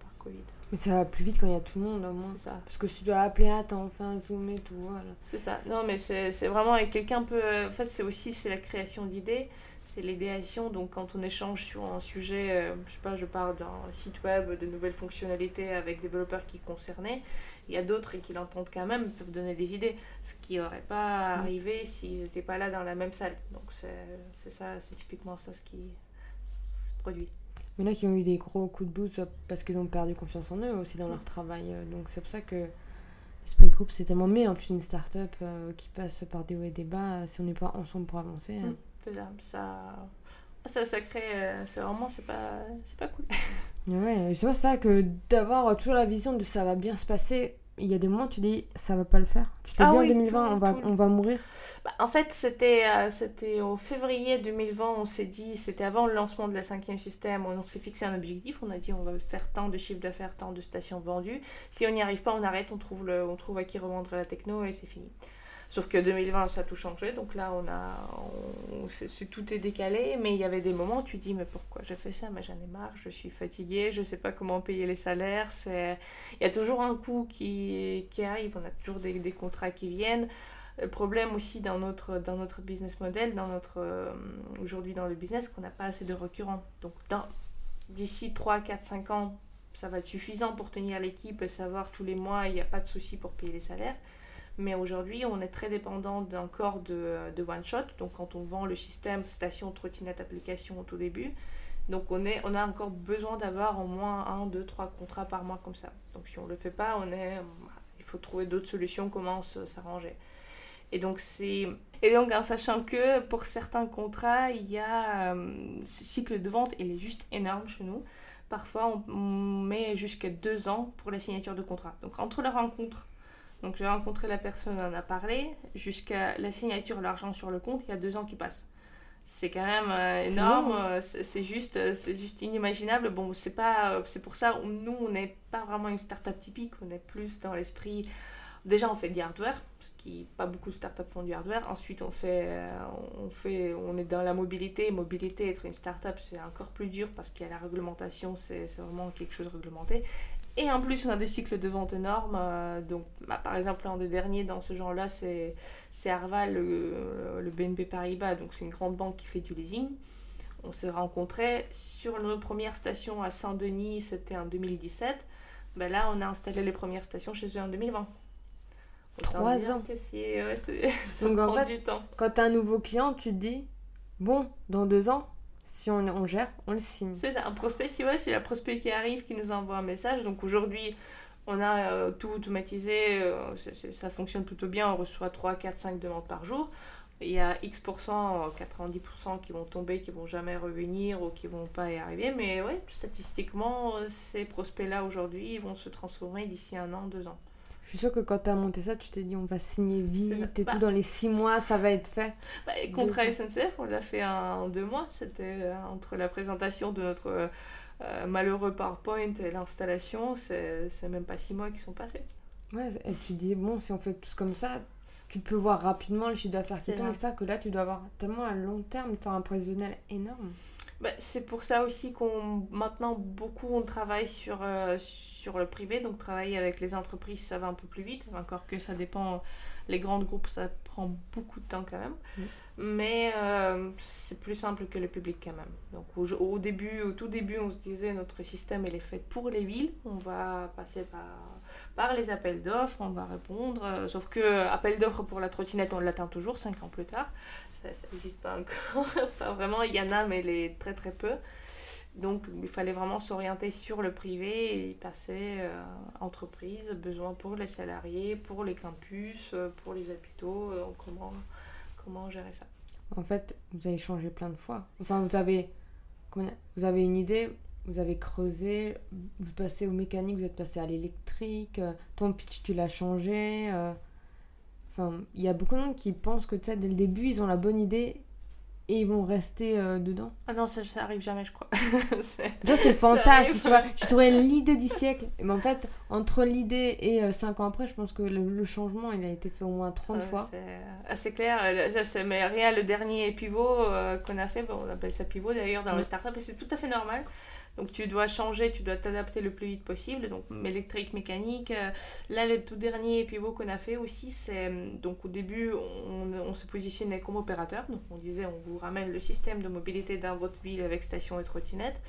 par Covid.
Mais ça va plus vite quand il y a tout le monde, au moins.
C'est ça.
Parce que si tu dois appeler, attends, enfin, zoom et tout, voilà.
C'est ça. Non, mais c'est vraiment. Et quelqu'un peut. En fait, c'est aussi c'est la création d'idées, c'est l'idéation. Donc, quand on échange sur un sujet, euh, je sais pas, je parle d'un site web, de nouvelles fonctionnalités avec développeurs qui concernaient, il y a d'autres qui l'entendent quand même, peuvent donner des idées. Ce qui n'aurait pas
Mm.
arrivé s'ils n'étaient pas là dans la même salle. Donc, c'est ça, c'est typiquement ça ce qui se produit.
Mais là, qui ont eu des gros coups de euh, parce qu'ils ont perdu confiance en eux aussi dans leur travail. euh, Donc, c'est pour ça que l'esprit de groupe, c'est tellement mieux. En plus, une start-up euh, qui passe par des hauts et des bas, si on n'est pas ensemble pour avancer. hein.
Mm. Ça. Ça, ça, crée. C'est vraiment. C'est pas, c'est pas cool. *laughs*
Ouais, c'est ça que d'avoir toujours la vision de ça va bien se passer, il y a des moments où tu dis ça va pas le faire. Tu t'es
Ah
dit
oui,
en 2020,
tout-
on, va,
tout-
on va mourir.
Bah, en fait, c'était euh, c'était au février 2020, on s'est dit, c'était avant le lancement de la cinquième système, on, s'est fixé un objectif, on a dit on va faire tant de chiffre d'affaires, tant de stations vendues. Si on n'y arrive pas, on arrête, on trouve, le, on trouve à qui revendre la techno et c'est fini. Sauf que 2020, ça a tout changé, donc là, on a, tout est décalé, mais il y avait des moments où tu dis, mais pourquoi j'ai fait ça? Mais j'en ai marre, je suis fatiguée, je sais pas comment payer les salaires, il y a toujours un coût qui, arrive, on a toujours des, contrats qui viennent. Le problème aussi dans notre, dans notre business model, dans notre, euh, aujourd'hui dans le business, qu'on n'a pas assez de récurrents. Donc d'ici 3, 4, 5 ans, ça va être suffisant pour tenir l'équipe savoir tous les mois, il n'y a pas de souci pour payer les salaires. Mais aujourd'hui, on est très dépendant d'un corps de, de one-shot. Donc quand on vend le système station, trottinette, application au tout début, donc on, est, on a encore besoin d'avoir au moins un, deux, trois contrats par mois comme ça. Donc si on ne le fait pas, on est, il faut trouver d'autres solutions, comment s'arranger. Et donc, c'est... Et donc, en sachant que pour certains contrats, il y a euh, ce cycle de vente, il est juste énorme chez nous. Parfois, on met jusqu'à deux ans pour la signature de contrat. Donc, entre la rencontre, donc j'ai rencontré la personne, on en a parlé, jusqu'à la signature, l'argent sur le compte, il y a deux ans qui passent. C'est quand même euh, énorme, euh, c'est juste, euh, c'est juste inimaginable. Bon, c'est pas, c'est pour ça, nous, on n'est pas vraiment une start-up typique, on est plus dans l'esprit Déjà, on fait du hardware, ce qui pas beaucoup de startups font du hardware. Ensuite, on fait, on fait, on est dans la mobilité. Mobilité, être une startup, c'est encore plus dur parce qu'il y a la réglementation, c'est vraiment quelque chose de réglementé. Et en plus, on a des cycles de vente énormes. euh, donc, bah, par exemple, un des derniers dans ce genre-là, c'est Arval, le, le BNP Paribas. Donc, c'est une grande banque qui fait du leasing. On s'est rencontrés sur nos premières stations à Saint-Denis, c'était en 2017. Ben là, on a installé les premières stations chez eux en 2020. Autant
Trois ans.
ouais, *laughs* ça
Donc, en
prend
fait,
du temps.
Quand tu as un nouveau client, tu te dis bon, dans deux ans, si on, gère, on le signe.
C'est ça, un prospect, si ouais, c'est la prospect qui arrive, qui nous envoie un message. Donc aujourd'hui, on a euh, tout automatisé, euh, ça fonctionne plutôt bien, on reçoit 3, 4, 5 demandes par jour. Il y a X%, euh, 90% qui vont tomber, qui vont jamais revenir ou qui vont pas y arriver. Mais ouais, statistiquement, euh, ces prospects-là aujourd'hui, ils vont se transformer d'ici un an, deux ans.
Je suis sûre que quand tu as monté ça, tu t'es dit on va signer vite et
Bah.
tout, dans les six mois, ça va être fait.
Bah, et contrat
Deux
SNCF, on l'a fait en deux mois. C'était euh, entre la présentation de notre euh, malheureux PowerPoint et l'installation, c'est même pas six mois qui sont passés.
Ouais, et tu dis bon, si on fait tous comme ça, tu peux voir rapidement le chiffre d'affaires qui tombe, etc. Que là, tu dois avoir tellement à long terme, faire un prévisionnel énorme.
Bah, c'est pour ça aussi qu'on maintenant beaucoup on travaille sur, euh, sur le privé, donc travailler avec les entreprises ça va un peu plus vite, encore que ça dépend, les grands groupes ça prend beaucoup de temps quand même,
Mm.
mais euh, c'est plus simple que le public quand même. Donc au, au début, au tout début on se disait notre système il est fait pour les villes, on va passer par, par les appels d'offres, on va répondre, euh, sauf que appel d'offres pour la trottinette on l'atteint toujours 5 ans plus tard, ça n'existe pas encore, *laughs* pas vraiment, il y en a mais les très très peu. Donc il fallait vraiment s'orienter sur le privé et passer euh, entreprise, besoin pour les salariés, pour les campus, euh, pour les hôpitaux, euh, comment, comment gérer ça.
En fait, vous avez changé plein de fois. Enfin, vous avez, vous avez une idée, vous avez creusé, vous passez au mécanique, vous êtes passé à l'électrique, euh, ton pitch, tu l'as changé. euh. Enfin, il y a beaucoup de monde qui pensent que dès le début, ils ont la bonne idée et ils vont rester euh, dedans.
Ah non, ça, ça arrive jamais, je crois. *laughs*
c'est le fantasme, tu vois. J'ai trouvé *laughs* l'idée du siècle. Mais en fait, entre l'idée et 5 euh, ans après, je pense que le, changement, il a été fait au moins 30 fois.
C'est clair. Ça, mais rien, le dernier pivot qu'on a fait, bon, on appelle ça pivot d'ailleurs dans le startup, et c'est tout à fait normal. Donc tu dois changer, tu dois t'adapter le plus vite possible. Donc électrique, mécanique. Euh, là, le tout dernier pivot qu'on a fait aussi, c'est euh, donc au début, on, se positionnait comme opérateur. Donc on disait, on vous ramène le système de mobilité dans votre ville avec station et trottinette.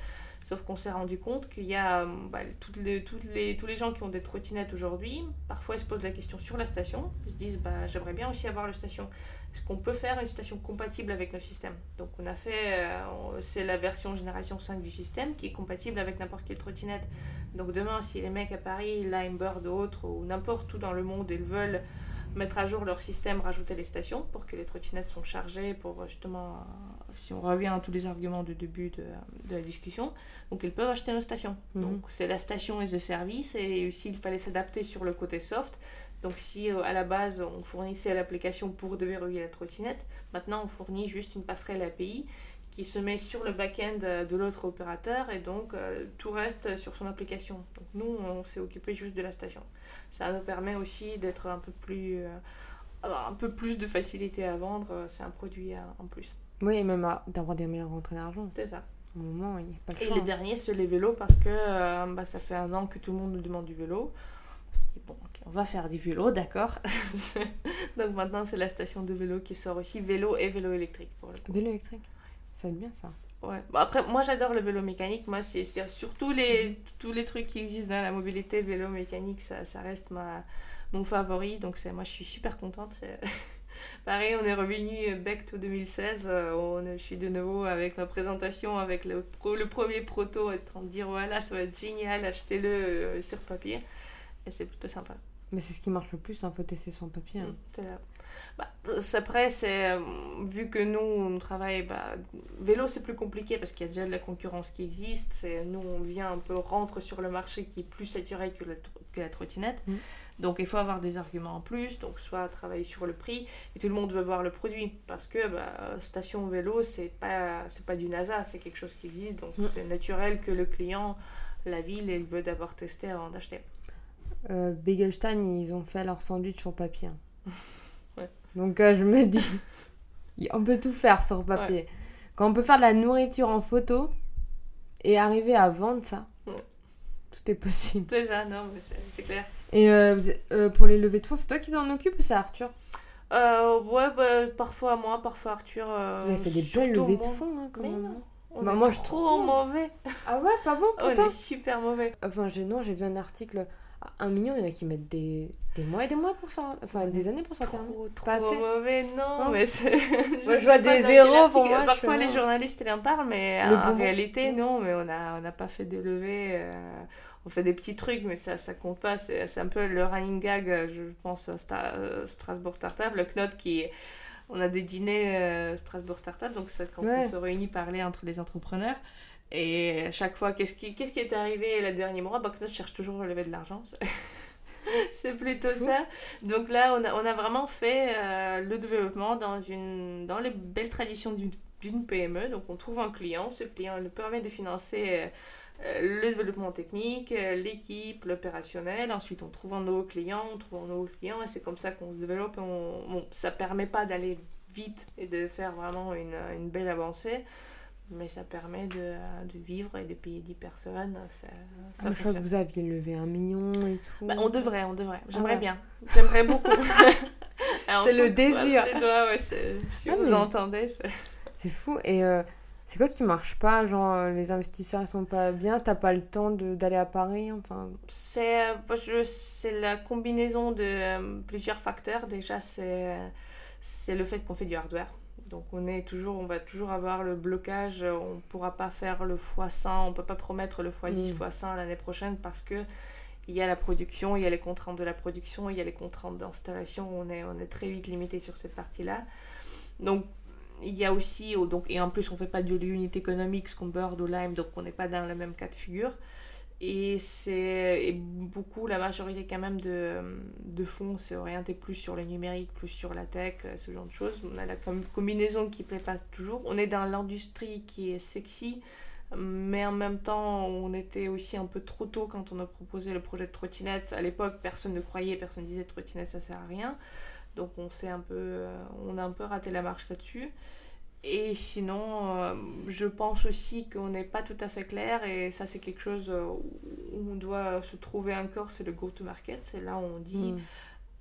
Sauf qu'on s'est rendu compte qu'il y a euh, bah, toutes les, toutes les, tous les gens qui ont des trottinettes aujourd'hui, parfois ils se posent la question sur la station. Ils se disent bah, j'aimerais bien aussi avoir la station. Est-ce qu'on peut faire une station compatible avec nos systèmes Donc on a fait, euh, c'est la version génération 5 du système qui est compatible avec n'importe quelle trottinette. Donc demain, si les mecs à Paris, Limebird ou autres, ou n'importe où dans le monde, ils veulent mettre à jour leur système, rajouter les stations pour que les trottinettes sont chargées pour justement, si on revient à tous les arguments du début de, de la discussion, donc ils peuvent acheter nos stations. Mhm. Donc c'est la station et le service et s'il fallait s'adapter sur le côté soft, donc si euh, à la base on fournissait l'application pour déverrouiller la trottinette, maintenant on fournit juste une passerelle API qui se met sur le back-end euh, de l'autre opérateur et donc euh, tout reste sur son application. Donc nous on s'est occupé juste de la station. Ça nous permet aussi d'être un peu plus un peu plus de facilité à vendre, c'est un produit en plus.
Oui, et même d'avoir des meilleures rentrées d'argent.
C'est ça.
Au moment, il n'y a pas de
Et le dernier, c'est les vélos parce que bah, ça fait un an que tout le monde nous demande du vélo bon, on va faire du vélo, d'accord. *laughs* Donc maintenant, c'est la station de vélo qui sort aussi, vélo et vélo électrique pour le
Vélo électrique, ça va bien ça.
Ouais. Bon, après, moi j'adore le vélo mécanique. Moi, c'est surtout les, tous les trucs qui existent dans la mobilité, vélo mécanique, ça, ça reste ma, mon favori. Donc, moi, je suis super contente. *laughs* Pareil, on est revenu back to 2016. Euh, on, je suis de nouveau avec ma présentation, avec le, le premier proto, en train de dire voilà, ça va être génial, achetez-le euh, sur papier c'est plutôt sympa.
Mais c'est ce qui marche le plus, il hein, faut tester son papier. Hein.
Bah, après, c'est euh, vu que nous on travaille, bah, vélo c'est plus compliqué parce qu'il y a déjà de la concurrence qui existe. C'est nous on vient un peu rentre sur le marché qui est plus saturé que la, que la trottinette. Mm. Donc il faut avoir des arguments en plus. Donc soit travailler sur le prix et tout le monde veut voir le produit parce que bah, station vélo c'est pas c'est pas du NASA, c'est quelque chose qui existe. Donc mm. c'est naturel que le client, la ville, il veut d'abord tester avant d'acheter
euh, Begelstein, ils ont fait leur sandwich sur papier. *laughs* Donc euh, je me dis, *laughs* on peut tout faire sur papier. Quand on peut faire de la nourriture en photo et arriver à vendre ça, tout est possible.
C'est ça, non, c'est clair.
Et euh, euh, pour les levées de fonds, c'est toi qui t'en occupe ou c'est Arthur?
Ouais, bah, parfois moi, parfois Arthur.
Vous avez fait des belles levées de fonds, hein, quand même.
On bah, est moi, trop je trouve... mauvais.
Ah ouais, pas bon pour *laughs*
On est super mauvais.
Enfin, non, j'ai vu un article un million, il y en a qui mettent des, des mois et des mois pour ça. Enfin, des années pour ça.
Trop, trop mauvais, non, mais c'est.
moi, je *laughs* vois des zéros pour moi.
Parfois, les journalistes, ils en parlent, mais en réalité, non, mais on n'a on a pas fait de levée. Euh, on fait des petits trucs, mais ça, ça compte pas. C'est un peu le running gag, je pense, à euh, Strasbourg Tartable, le Knot qui On a des dîners euh, Strasbourg Tartable, donc quand on se réunit parler entre les entrepreneurs. Et à chaque fois, qu'est-ce qui, qu'est-ce qui est arrivé le dernier mois? Banknote cherche toujours à lever de l'argent. *laughs* c'est plutôt ça. Donc là, on a, on a vraiment fait euh, le développement dans, une, dans les belles traditions d'une, d'une PME. Donc on trouve un client, ce client nous permet de financer euh, le développement technique, euh, l'équipe, l'opérationnel. Ensuite, on trouve un nouveau client, on trouve un nouveau client et c'est comme ça qu'on se développe. On, bon, ça permet pas d'aller vite et de faire vraiment une, une belle avancée mais ça permet de, de, vivre et de payer 10 personnes. Ça,
ça je crois que vous aviez levé un million et tout.
Bah, on devrait, on devrait. J'aimerais bien. J'aimerais beaucoup. *laughs* *laughs*
c'est le désir.
si ah, vous entendez.
C'est fou. Et euh, c'est quoi qui marche pas Genre, euh, les investisseurs ils sont pas bien, t'as pas le temps d'aller à Paris enfin...
C'est euh, la combinaison de plusieurs facteurs. Déjà, c'est le fait qu'on fait du hardware. Donc on est toujours, on va toujours avoir le blocage, on ne pourra pas faire le x100, on ne peut pas promettre le x10, mm. x100 l'année prochaine parce que il y a la production, il y a les contraintes de la production, il y a les contraintes d'installation, on est, on est très vite limité sur cette partie-là. Donc il y a aussi, oh, donc, et en plus on ne fait pas de l'unité économique, ce qu'on Bird ou Lime, donc on n'est pas dans le même cas de figure. Et c'est beaucoup, la majorité quand même de, de fonds, c'est orienté plus sur le numérique, plus sur la tech, euh, ce genre de choses. On a la combinaison qui plaît pas toujours. On est dans l'industrie qui est sexy, mais en même temps, on était aussi un peu trop tôt quand on a proposé le projet de trottinette. À l'époque, personne ne croyait, personne ne disait trottinette, ça sert à rien. Donc on, s'est un peu, on a un peu raté la marche là-dessus. Et sinon, euh, je pense aussi qu'on n'est pas tout à fait clair et ça c'est quelque chose euh, où on doit se trouver encore, c'est le go-to-market. C'est là où on dit mm.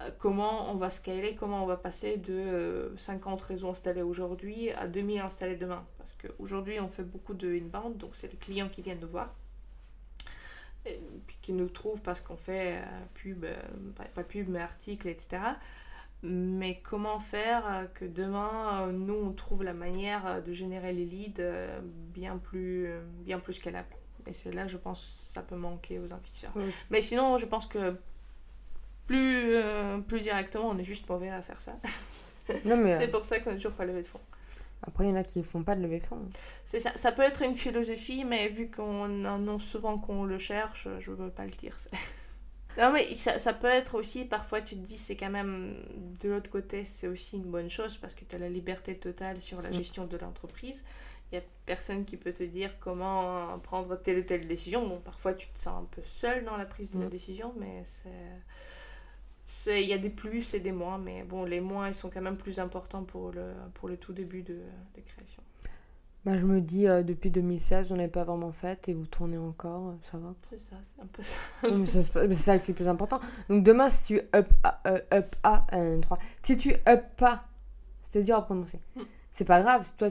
euh, comment on va scaler, comment on va passer de 50 réseaux installés aujourd'hui à 2000 installés demain. Parce qu'aujourd'hui on fait beaucoup de inbound, donc c'est les clients qui viennent nous voir. Et puis qui nous trouvent parce qu'on fait pub, pas pub mais articles, etc. Mais comment faire euh, que demain, euh, nous, on trouve la manière euh, de générer les leads bien plus, bien plus scalable. Et c'est là, je pense, ça peut manquer aux investisseurs. Mais sinon, je pense que plus, plus directement, on est juste mauvais à faire ça. *laughs* c'est pour ça qu'on n'a toujours pas levé de fonds.
Après, il y en a qui ne font pas de levée de fonds.
C'est ça. Ça peut être une philosophie, mais vu qu'on annonce souvent qu'on le cherche, je ne veux pas le dire. Non, mais ça, ça, peut être aussi, parfois tu te dis, c'est quand même, de l'autre côté, c'est aussi une bonne chose parce que tu as la liberté totale sur la mm. gestion de l'entreprise. Il n'y a personne qui peut te dire comment prendre telle ou telle décision. Bon, parfois tu te sens un peu seul dans la prise de la mm. décision, mais c'est. Il y a des plus et des moins, mais bon, les moins, ils sont quand même plus importants pour le, pour le tout début de, de création.
Bah, je me dis, euh, depuis 2016, on n'est pas vraiment fait et vous tournez encore, euh, ça va
C'est ça, c'est un peu
c'est ça qui est le plus important. Donc demain, si tu up, euh, up, up, 1, 3, si tu up pas, c'était dur à prononcer, hmm. c'est pas grave, toi,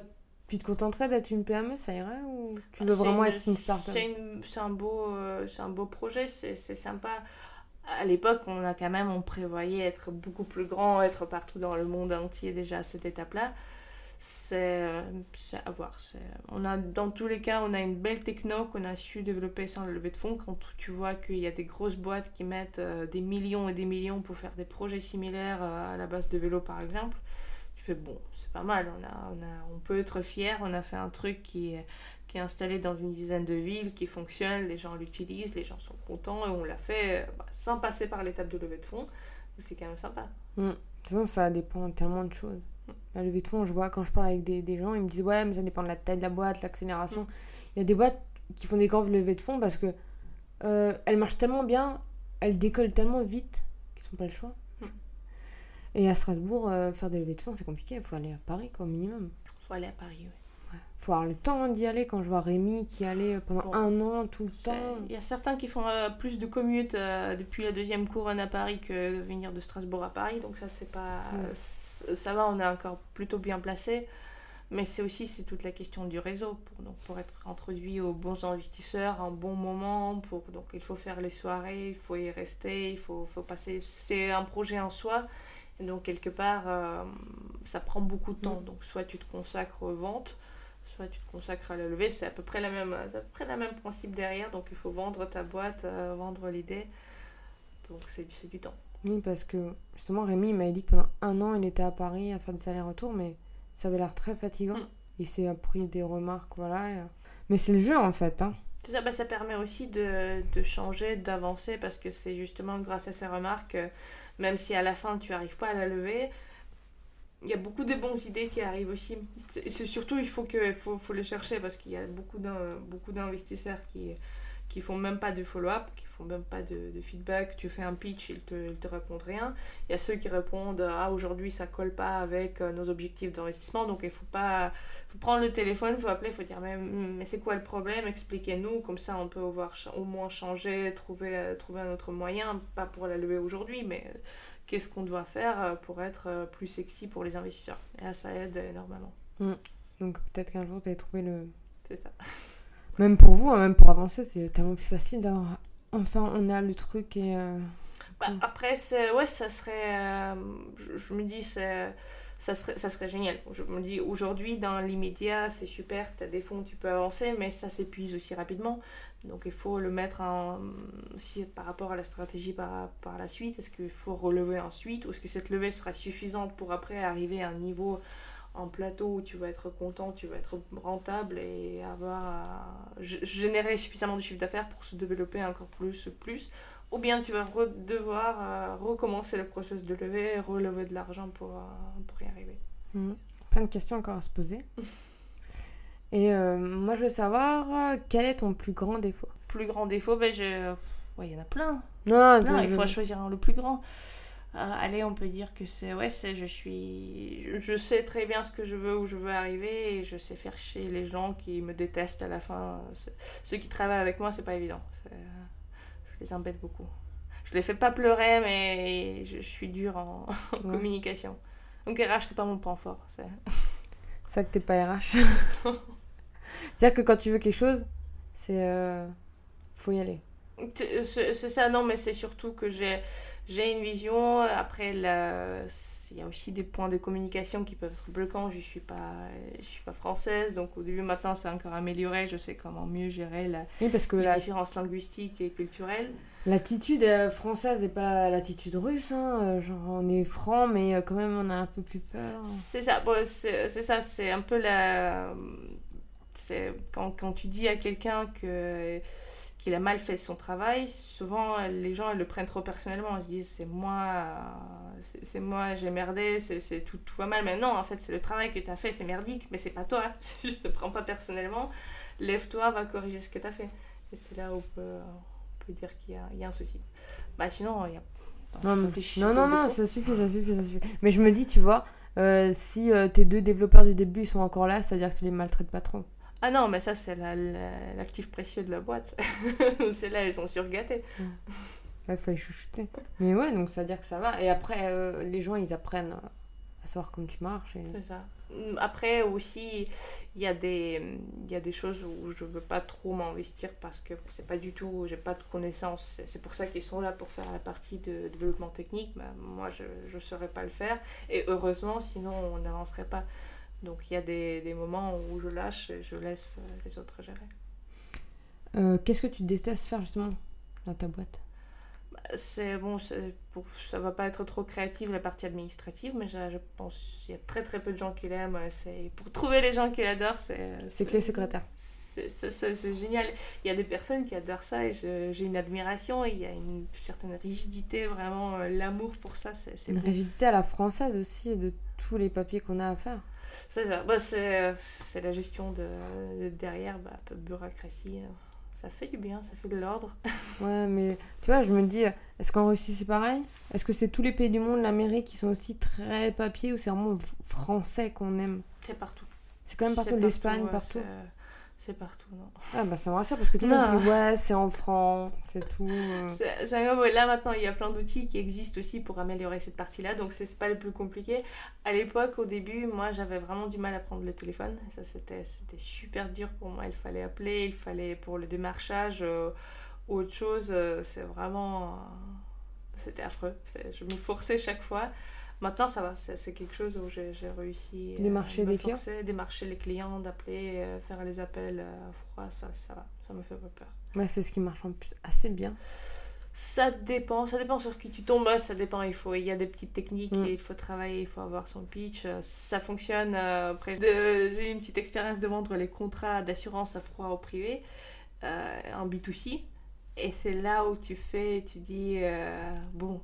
tu te contenterais d'être une PME, ça irait Ou tu veux vraiment être une start-up?
C'est un, beau, c'est un beau projet, c'est sympa. À l'époque, on a quand même, on prévoyait être beaucoup plus grand, être partout dans le monde entier déjà à cette étape-là c'est à voir. On a, dans tous les cas, on a une belle techno qu'on a su développer sans le lever de fonds. Quand tu vois qu'il y a des grosses boîtes qui mettent euh, des millions et des millions pour faire des projets similaires euh, à la base de vélo, par exemple, tu fais bon, c'est pas mal. On, a, on, a, on peut être fier. On a fait un truc qui est, qui est installé dans une dizaine de villes, qui fonctionne, les gens l'utilisent, les gens sont contents et on l'a fait euh, bah, sans passer par l'étape de levée de fonds. C'est quand même sympa.
Mmh. De toute façon, ça dépend tellement de choses. La levée de fonds, je vois quand je parle avec des, des, gens, ils me disent ouais, mais ça dépend de la taille de la boîte, l'accélération. Mm. Il y a des boîtes qui font des grandes levées de fonds parce que euh, elles marchent tellement bien, elles décollent tellement vite qu'ils n'ont pas le choix. Mm. Et à Strasbourg, euh, faire des levées de fonds, c'est compliqué. Il faut aller à Paris, quoi, au minimum.
Il faut aller à Paris, oui
faut avoir le temps d'y aller. Quand je vois Rémi qui allait pendant un an tout le temps.
Il y a certains qui font euh, plus de commute euh, depuis la deuxième couronne à Paris que venir de Strasbourg à Paris. Donc ça, c'est pas. Ça va, on est encore plutôt bien placé. Mais c'est aussi c'est toute la question du réseau pour, donc, pour être introduit aux bons investisseurs un bon moment. Pour, donc il faut faire les soirées, il faut y rester, il faut, faut passer. C'est un projet en soi. Et donc quelque part, euh, ça prend beaucoup de temps. Mm. Donc soit tu te consacres aux ventes, soit tu te consacres à la levée, c'est à peu près la même, à peu près le même principe derrière. Donc il faut vendre ta boîte, euh, vendre l'idée. Donc c'est du temps.
Oui, parce que justement, Rémi m'a dit que pendant un an, il était à Paris à faire des allers-retours, mais ça avait l'air très fatigant. Mm. Il s'est appris des remarques, voilà. Mais c'est le jeu en fait. Hein.
Ça, bah, ça permet aussi de, de changer, d'avancer, parce que c'est justement grâce à ces remarques, même si à la fin tu n'arrives pas à la lever, il y a beaucoup de bonnes idées qui arrivent aussi. C'est surtout, il faut, que, faut, faut les chercher parce qu'il y a beaucoup d'investisseurs qui qui font même pas de follow-up, qui font même pas de, feedback. Tu fais un pitch, ils te, ils te répondent rien. Il y a ceux qui répondent ah aujourd'hui ça colle pas avec euh, nos objectifs d'investissement, donc il faut pas, prendre le téléphone, il faut appeler, il faut dire mais, mais c'est quoi le problème, expliquez-nous, comme ça on peut au, au moins changer, trouver, euh, trouver un autre moyen, pas pour la lever aujourd'hui, mais qu'est-ce qu'on doit faire euh, pour être euh, plus sexy pour les investisseurs. Et là, ça aide énormément.
Mm. Donc peut-être qu'un jour, tu allez trouver le...
C'est ça. *laughs*
Même pour vous, hein, même pour avancer, c'est tellement plus facile d'avoir... Enfin, on a le truc et... Euh,
bah, après, ouais, ça serait... je, me dis, ça serait, ça serait génial. Je me dis, aujourd'hui, dans l'immédiat, c'est super, tu as des fonds, tu peux avancer, mais ça s'épuise aussi rapidement. Donc il faut le mettre en, aussi par rapport à la stratégie par, par la suite. Est-ce qu'il faut relever ensuite ou est-ce que cette levée sera suffisante pour après arriver à un niveau un plateau où tu vas être content, tu vas être rentable et avoir générer suffisamment de chiffre d'affaires pour se développer encore plus, plus. Ou bien tu vas devoir euh, recommencer le processus de lever, relever de l'argent pour, euh, pour y arriver.
Mhm. Plein de questions encore à se poser. *laughs* et euh, moi, je veux savoir, quel est ton plus grand défaut?
Plus grand défaut, ben, je... il y en a plein.
Non,
non il faut choisir le plus grand. Euh, allez, on peut dire que c'est ouais, c'est je suis je, sais très bien ce que je veux où je veux arriver et je sais faire chier les gens qui me détestent à la fin. Ceux qui travaillent avec moi, c'est pas évident. Je les embête beaucoup. Je les fais pas pleurer, mais je, suis dure en, *laughs* communication. Donc RH, c'est pas mon point fort. C'est
ça que t'es pas RH. *laughs* C'est-à-dire que quand tu veux quelque chose, c'est euh, faut y aller.
C'est ça, non, mais c'est surtout que j'ai j'ai une vision. Après, il y a aussi des points de communication qui peuvent être bloquants. Je ne suis, pas, je suis pas française, donc au début, maintenant, c'est encore amélioré. Je sais comment mieux gérer la,
parce que
les la... différences linguistiques et culturelles.
L'attitude euh, française n'est pas l'attitude russe. Hein. Euh, genre, on est franc, mais euh, quand même, on a un peu plus peur.
C'est ça, c'est ça. C'est un peu la. Quand, quand tu dis à quelqu'un que qu'il a mal fait son travail, souvent les gens le prennent trop personnellement. Ils se disent c'est moi, c'est moi, j'ai merdé, c'est tout, tout va mal. Mais non, en fait, c'est le travail que tu as fait, c'est merdique, mais c'est pas toi. *laughs* C'est juste ne prends pas personnellement. Lève-toi, va corriger ce que tu as fait. Et c'est là où on peut, on peut dire qu'il y, y, a un souci. Bah sinon, il y a.
Non, non, non, non, ça suffit, ça suffit, ça suffit. Mais je me dis, tu vois, euh, si euh, tes deux développeurs du début sont encore là, ça veut dire que tu les maltraites pas trop.
Ah non, mais ça, c'est l'actif précieux de la boîte. *laughs* c'est là, ils sont surgâtés.
Il faut les chouchouter. Mais ouais, donc ça veut dire que ça va. Et après, euh, les gens, ils apprennent à savoir comment tu marches.
C'est ça. Après aussi, il y, a des, y a des choses où je veux pas trop m'investir parce que c'est pas du tout, j'ai pas de connaissances. C'est pour ça qu'ils sont là pour faire la partie de développement technique. Mais moi, je ne saurais pas le faire. Et heureusement, sinon, on n'avancerait pas. Donc il y a des, des, moments où je lâche et je laisse euh, les autres gérer.
Euh, Qu'est-ce que tu détestes faire justement dans ta boîte?
Bah, C'est bon, pour, ça va pas être trop créatif la partie administrative, mais je, je pense qu'il y a très très peu de gens qui l'aiment. Pour trouver les gens qui l'adorent, c'est.
C'est clé secrétaire.
C'est génial. Il y a des personnes qui adorent ça et j'ai une admiration. Il y a une certaine rigidité, vraiment euh, l'amour pour ça. c'est
Une rigidité à la française aussi de tous les papiers qu'on a à faire.
C'est ça. Bah, c'est la gestion de, derrière, bah, un peu bureaucratie. Hein. Ça fait du bien, ça fait de l'ordre. *laughs*
ouais, mais tu vois, je me dis, est-ce qu'en Russie c'est pareil? Est-ce que c'est tous les pays du monde, l'Amérique, qui sont aussi très papier ou c'est vraiment français qu'on aime?
C'est partout.
C'est quand même partout, l'Espagne, partout.
C'est partout, non
Ah bah ça me rassure parce que tout le monde dit ouais, c'est en franc, c'est tout. Euh.
là maintenant, il y a plein d'outils qui existent aussi pour améliorer cette partie-là, donc c'est pas le plus compliqué. À l'époque, au début, moi j'avais vraiment du mal à prendre le téléphone. Ça c'était super dur pour moi. Il fallait appeler, il fallait pour le démarchage, euh, autre chose. Euh, c'est vraiment. C'était affreux. Je me forçais chaque fois. Maintenant, ça va, c'est quelque chose où j'ai réussi
à démarcher
les
clients?
Démarcher les clients, d'appeler, euh, faire les appels euh, froids, ça, ça va, ça me fait pas peur.
Ouais, c'est ce qui marche en plus assez bien.
Ça dépend, ça dépend sur qui tu tombes, ça dépend, il, faut, il y a des petites techniques, mm. il faut travailler, il faut avoir son pitch, euh, ça fonctionne. Après, j'ai eu une petite expérience de vendre les contrats d'assurance à froid au privé, en B2C, et c'est là où tu fais, tu dis, bon,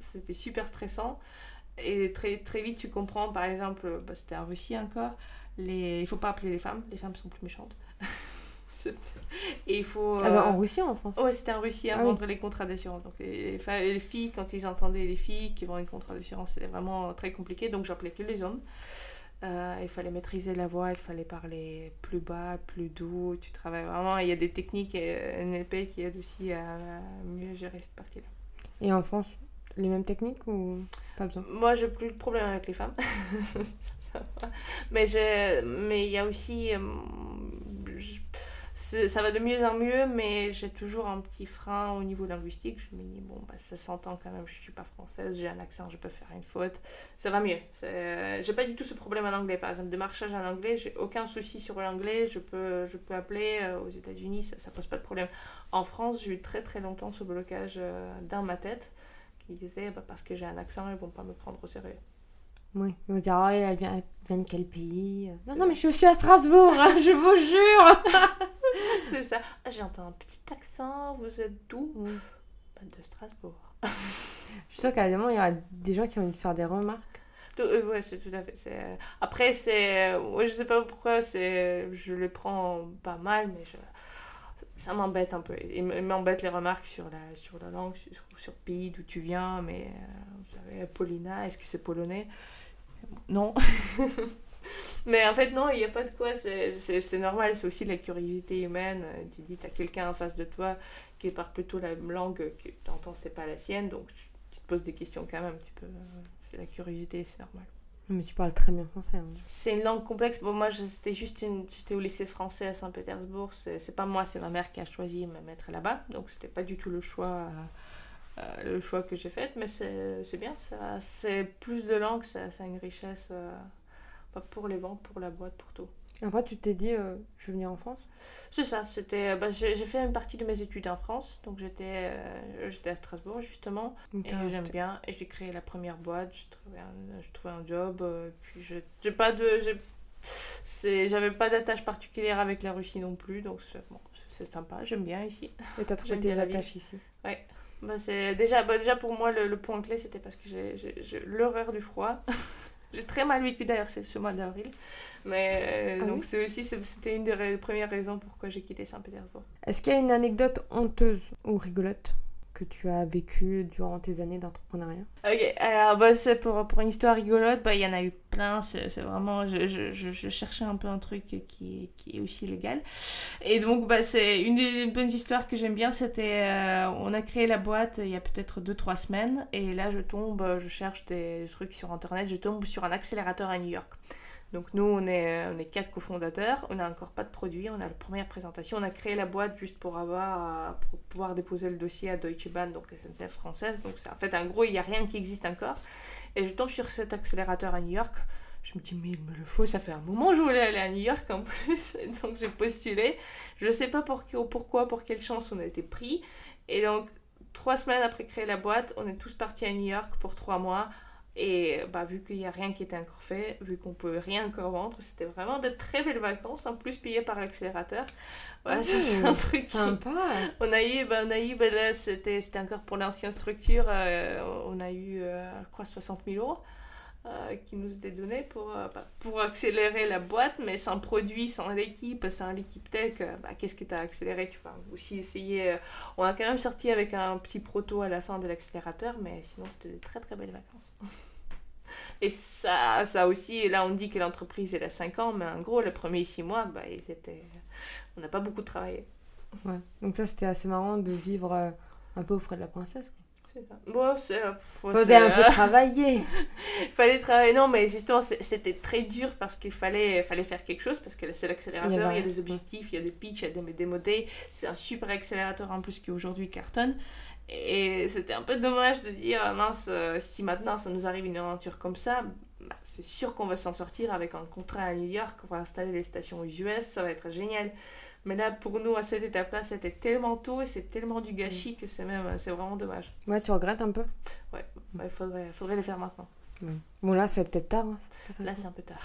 c'était super stressant. Et très, très vite, tu comprends, par exemple, bah, c'était en Russie encore, les... il faut pas appeler les femmes, les femmes sont plus méchantes. *laughs* et il faut.
Ah bah, en Russie ou en France?
Ouais, c'était en Russie à ah vendre les contrats d'assurance. Donc les, les, filles, quand ils entendaient les filles qui vendent les contrats d'assurance, c'était vraiment très compliqué. Donc j'appelais que les hommes. Euh, il fallait maîtriser la voix, il fallait parler plus bas, plus doux. Tu travailles vraiment. Il y a des techniques NLP qui aident aussi à mieux gérer cette partie-là.
Et en France, les mêmes techniques ou pas besoin?
Moi, j'ai plus de problème avec les femmes. *laughs* mais mais il y a aussi euh, ça va de mieux en mieux mais j'ai toujours un petit frein au niveau linguistique. Je me dis bon bah, ça s'entend quand même je suis pas française j'ai un accent je peux faire une faute. Ça va mieux. J'ai pas du tout ce problème en anglais par exemple de marchage en anglais j'ai aucun souci sur l'anglais. Je peux je peux appeler euh, aux États-Unis ça, ça pose pas de problème. En France j'ai eu très très longtemps ce blocage euh, dans ma tête qui disaient bah, parce que j'ai un accent, ils vont pas me prendre au sérieux.
Oui, ils vont dire, oh, elle vient, elle vient de quel pays? Non, non, mais je suis à Strasbourg, hein, je vous jure *laughs*
C'est ça. Ah, J'entends un petit accent, vous êtes d'où? Pas de Strasbourg. *laughs*
Je suis sûre qu'à il y aura des gens qui vont te faire des remarques.
Tout- euh, ouais, c'est tout à fait. euh, Après, c'est. euh, ouais, je sais pas pourquoi, c'est. Je les prends pas mal, mais je... ça m'embête un peu. Il m'embête les remarques sur la, sur la langue, sur, le pays d'où tu viens, mais euh, vous savez, Paulina, est-ce que c'est polonais? Non. *laughs* mais en fait, non, il n'y a pas de quoi, c'est normal, c'est aussi la curiosité humaine. Tu dis, tu as quelqu'un en face de toi qui parle plutôt la langue que tu entends, c'est pas la sienne, donc tu, te poses des questions quand même. C'est la curiosité, c'est normal.
Mais tu parles très bien français. hein.
C'est une langue complexe. Bon, moi, c'était juste. J'étais au lycée français à Saint-Pétersbourg. C'est c'est pas moi, c'est ma mère qui a choisi de me mettre là-bas. Donc, c'était pas du tout le choix, euh, euh, le choix que j'ai fait. Mais c'est c'est bien. C'est plus de langues, a une richesse. euh, pour les ventes, pour la boîte, pour tout.
Après, tu t'es dit, euh, je vais venir en France
C'est ça. C'était. bah, j'ai fait une partie de mes études en France. Donc, j'étais euh, j'étais à Strasbourg, justement. Et j'aime bien. Et j'ai créé la première boîte, j'ai trouvé un, j'ai trouvé un job. euh, puis je j'ai pas de. j'ai- c'est- J'avais pas d'attache particulière avec la Russie non plus, donc c'est bon, c'est sympa, j'aime bien ici.
Et t'as trouvé
vie.
attaches ici.
Bah, c'est déjà, bah, déjà pour moi, le, le point clé, c'était parce que j'ai- j'ai l'horreur du froid. *laughs* j'ai très mal vécu d'ailleurs ce mois d'avril. Mais euh,
Ah
donc
oui?
c'est aussi, c'était une des ra- premières raisons pourquoi j'ai quitté Saint-Pétersbourg.
Est-ce qu'il y a une anecdote honteuse ou rigolote? Que tu as vécue durant tes années d'entrepreneuriat
Ok, alors bah, c'est pour, pour une histoire rigolote, bah, il y en a eu plein, c'est vraiment, je, je, je, cherchais un peu un truc qui, qui est aussi légal. Et donc, bah, c'est une des bonnes histoires que j'aime bien, c'était, euh, on a créé la boîte il y a peut-être 2-3 semaines, et là je tombe, je cherche des trucs sur Internet, je tombe sur un accélérateur à New York. Donc nous, on est, on est quatre cofondateurs, on n'a encore pas de produit, on a la première présentation, on a créé la boîte juste pour avoir, pour pouvoir déposer le dossier à Deutsche Bahn, donc SNCF française. Donc en fait, en gros, il n'y a rien qui existe encore. Et je tombe sur cet accélérateur à New York. Je me dis, mais il me le faut, ça fait un moment que je voulais aller à New York en plus. *laughs* Donc j'ai postulé. Je ne sais pas pour, pourquoi, pour quelle chance on a été pris. Et donc, trois semaines après créer la boîte, on est tous partis à New York pour trois mois. Et bah, vu qu'il n'y a rien qui était encore fait, vu qu'on ne peut rien encore vendre, c'était vraiment de très belles vacances, en plus payées par l'accélérateur. Voilà, c'est un truc qui-
Sympa
on a eu, bah, on a eu bah, là, c'était, c'était encore pour l'ancienne structure, euh, on a eu, euh, crois, 60 000 euros euh, qui nous étaient donnés pour, euh, bah, pour accélérer la boîte, mais sans produit, sans l'équipe, sans l'équipe tech, euh, bah, qu'est-ce que tu accéléré Tu vas aussi essayer. on a quand même sorti avec un petit proto à la fin de l'accélérateur, mais sinon, c'était de très très belles vacances. *laughs* Et ça, ça aussi, là on dit que l'entreprise elle a 5 ans, mais en gros, les premiers 6 mois, bah, ils étaient... on n'a pas beaucoup travaillé.
Donc ça, c'était assez marrant de vivre un peu au frais de la princesse.
Bon, c'est. euh, c'est,
un peu
euh,
travailler. *laughs*
fallait travailler. Non, mais justement, c'était très dur parce qu'il fallait, fallait faire quelque chose parce que c'est l'accélérateur, il y, a des objectifs, il y a des pitchs, il y a des démodés. C'est un super accélérateur en plus qui aujourd'hui cartonne. Et c'était un peu dommage de dire, ah, mince, euh, si maintenant ça nous arrive une aventure comme ça, bah, c'est sûr qu'on va s'en sortir avec un contrat à New York, on va installer les stations aux US, ça va être génial. Mais là, pour nous, à cette étape-là, c'était tellement tôt et c'est tellement du gâchis que c'est même, c'est vraiment dommage.
Ouais, tu regrettes un peu?
Ouais, il faudrait, faudrait le faire maintenant.
Bon, là, c'est peut-être tard. hein,
Là, c'est un peu tard.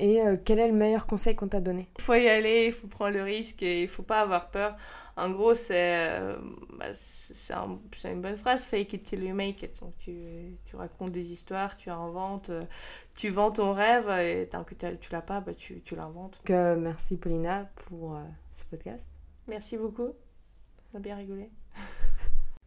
Et euh, quel est le meilleur conseil qu'on t'a donné?
Il faut y aller, il faut prendre le risque et il faut pas avoir peur. En gros, c'est euh, bah, un- une bonne phrase, fake it till you make it. Donc, tu, tu racontes des histoires, tu inventes, euh, tu vends ton rêve et tant que tu l'as pas, bah, tu, tu l'inventes.
Merci Paulina pour ce podcast.
Merci beaucoup. On a bien rigolé. *laughs*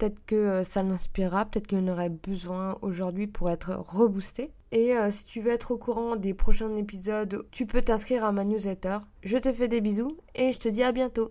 Peut-être que euh, ça l'inspirera, peut-être qu'il en aurait besoin aujourd'hui pour être reboosté. Et euh, si tu veux être au courant des prochains épisodes, tu peux t'inscrire à ma newsletter. Je te fais des bisous et je te dis à bientôt.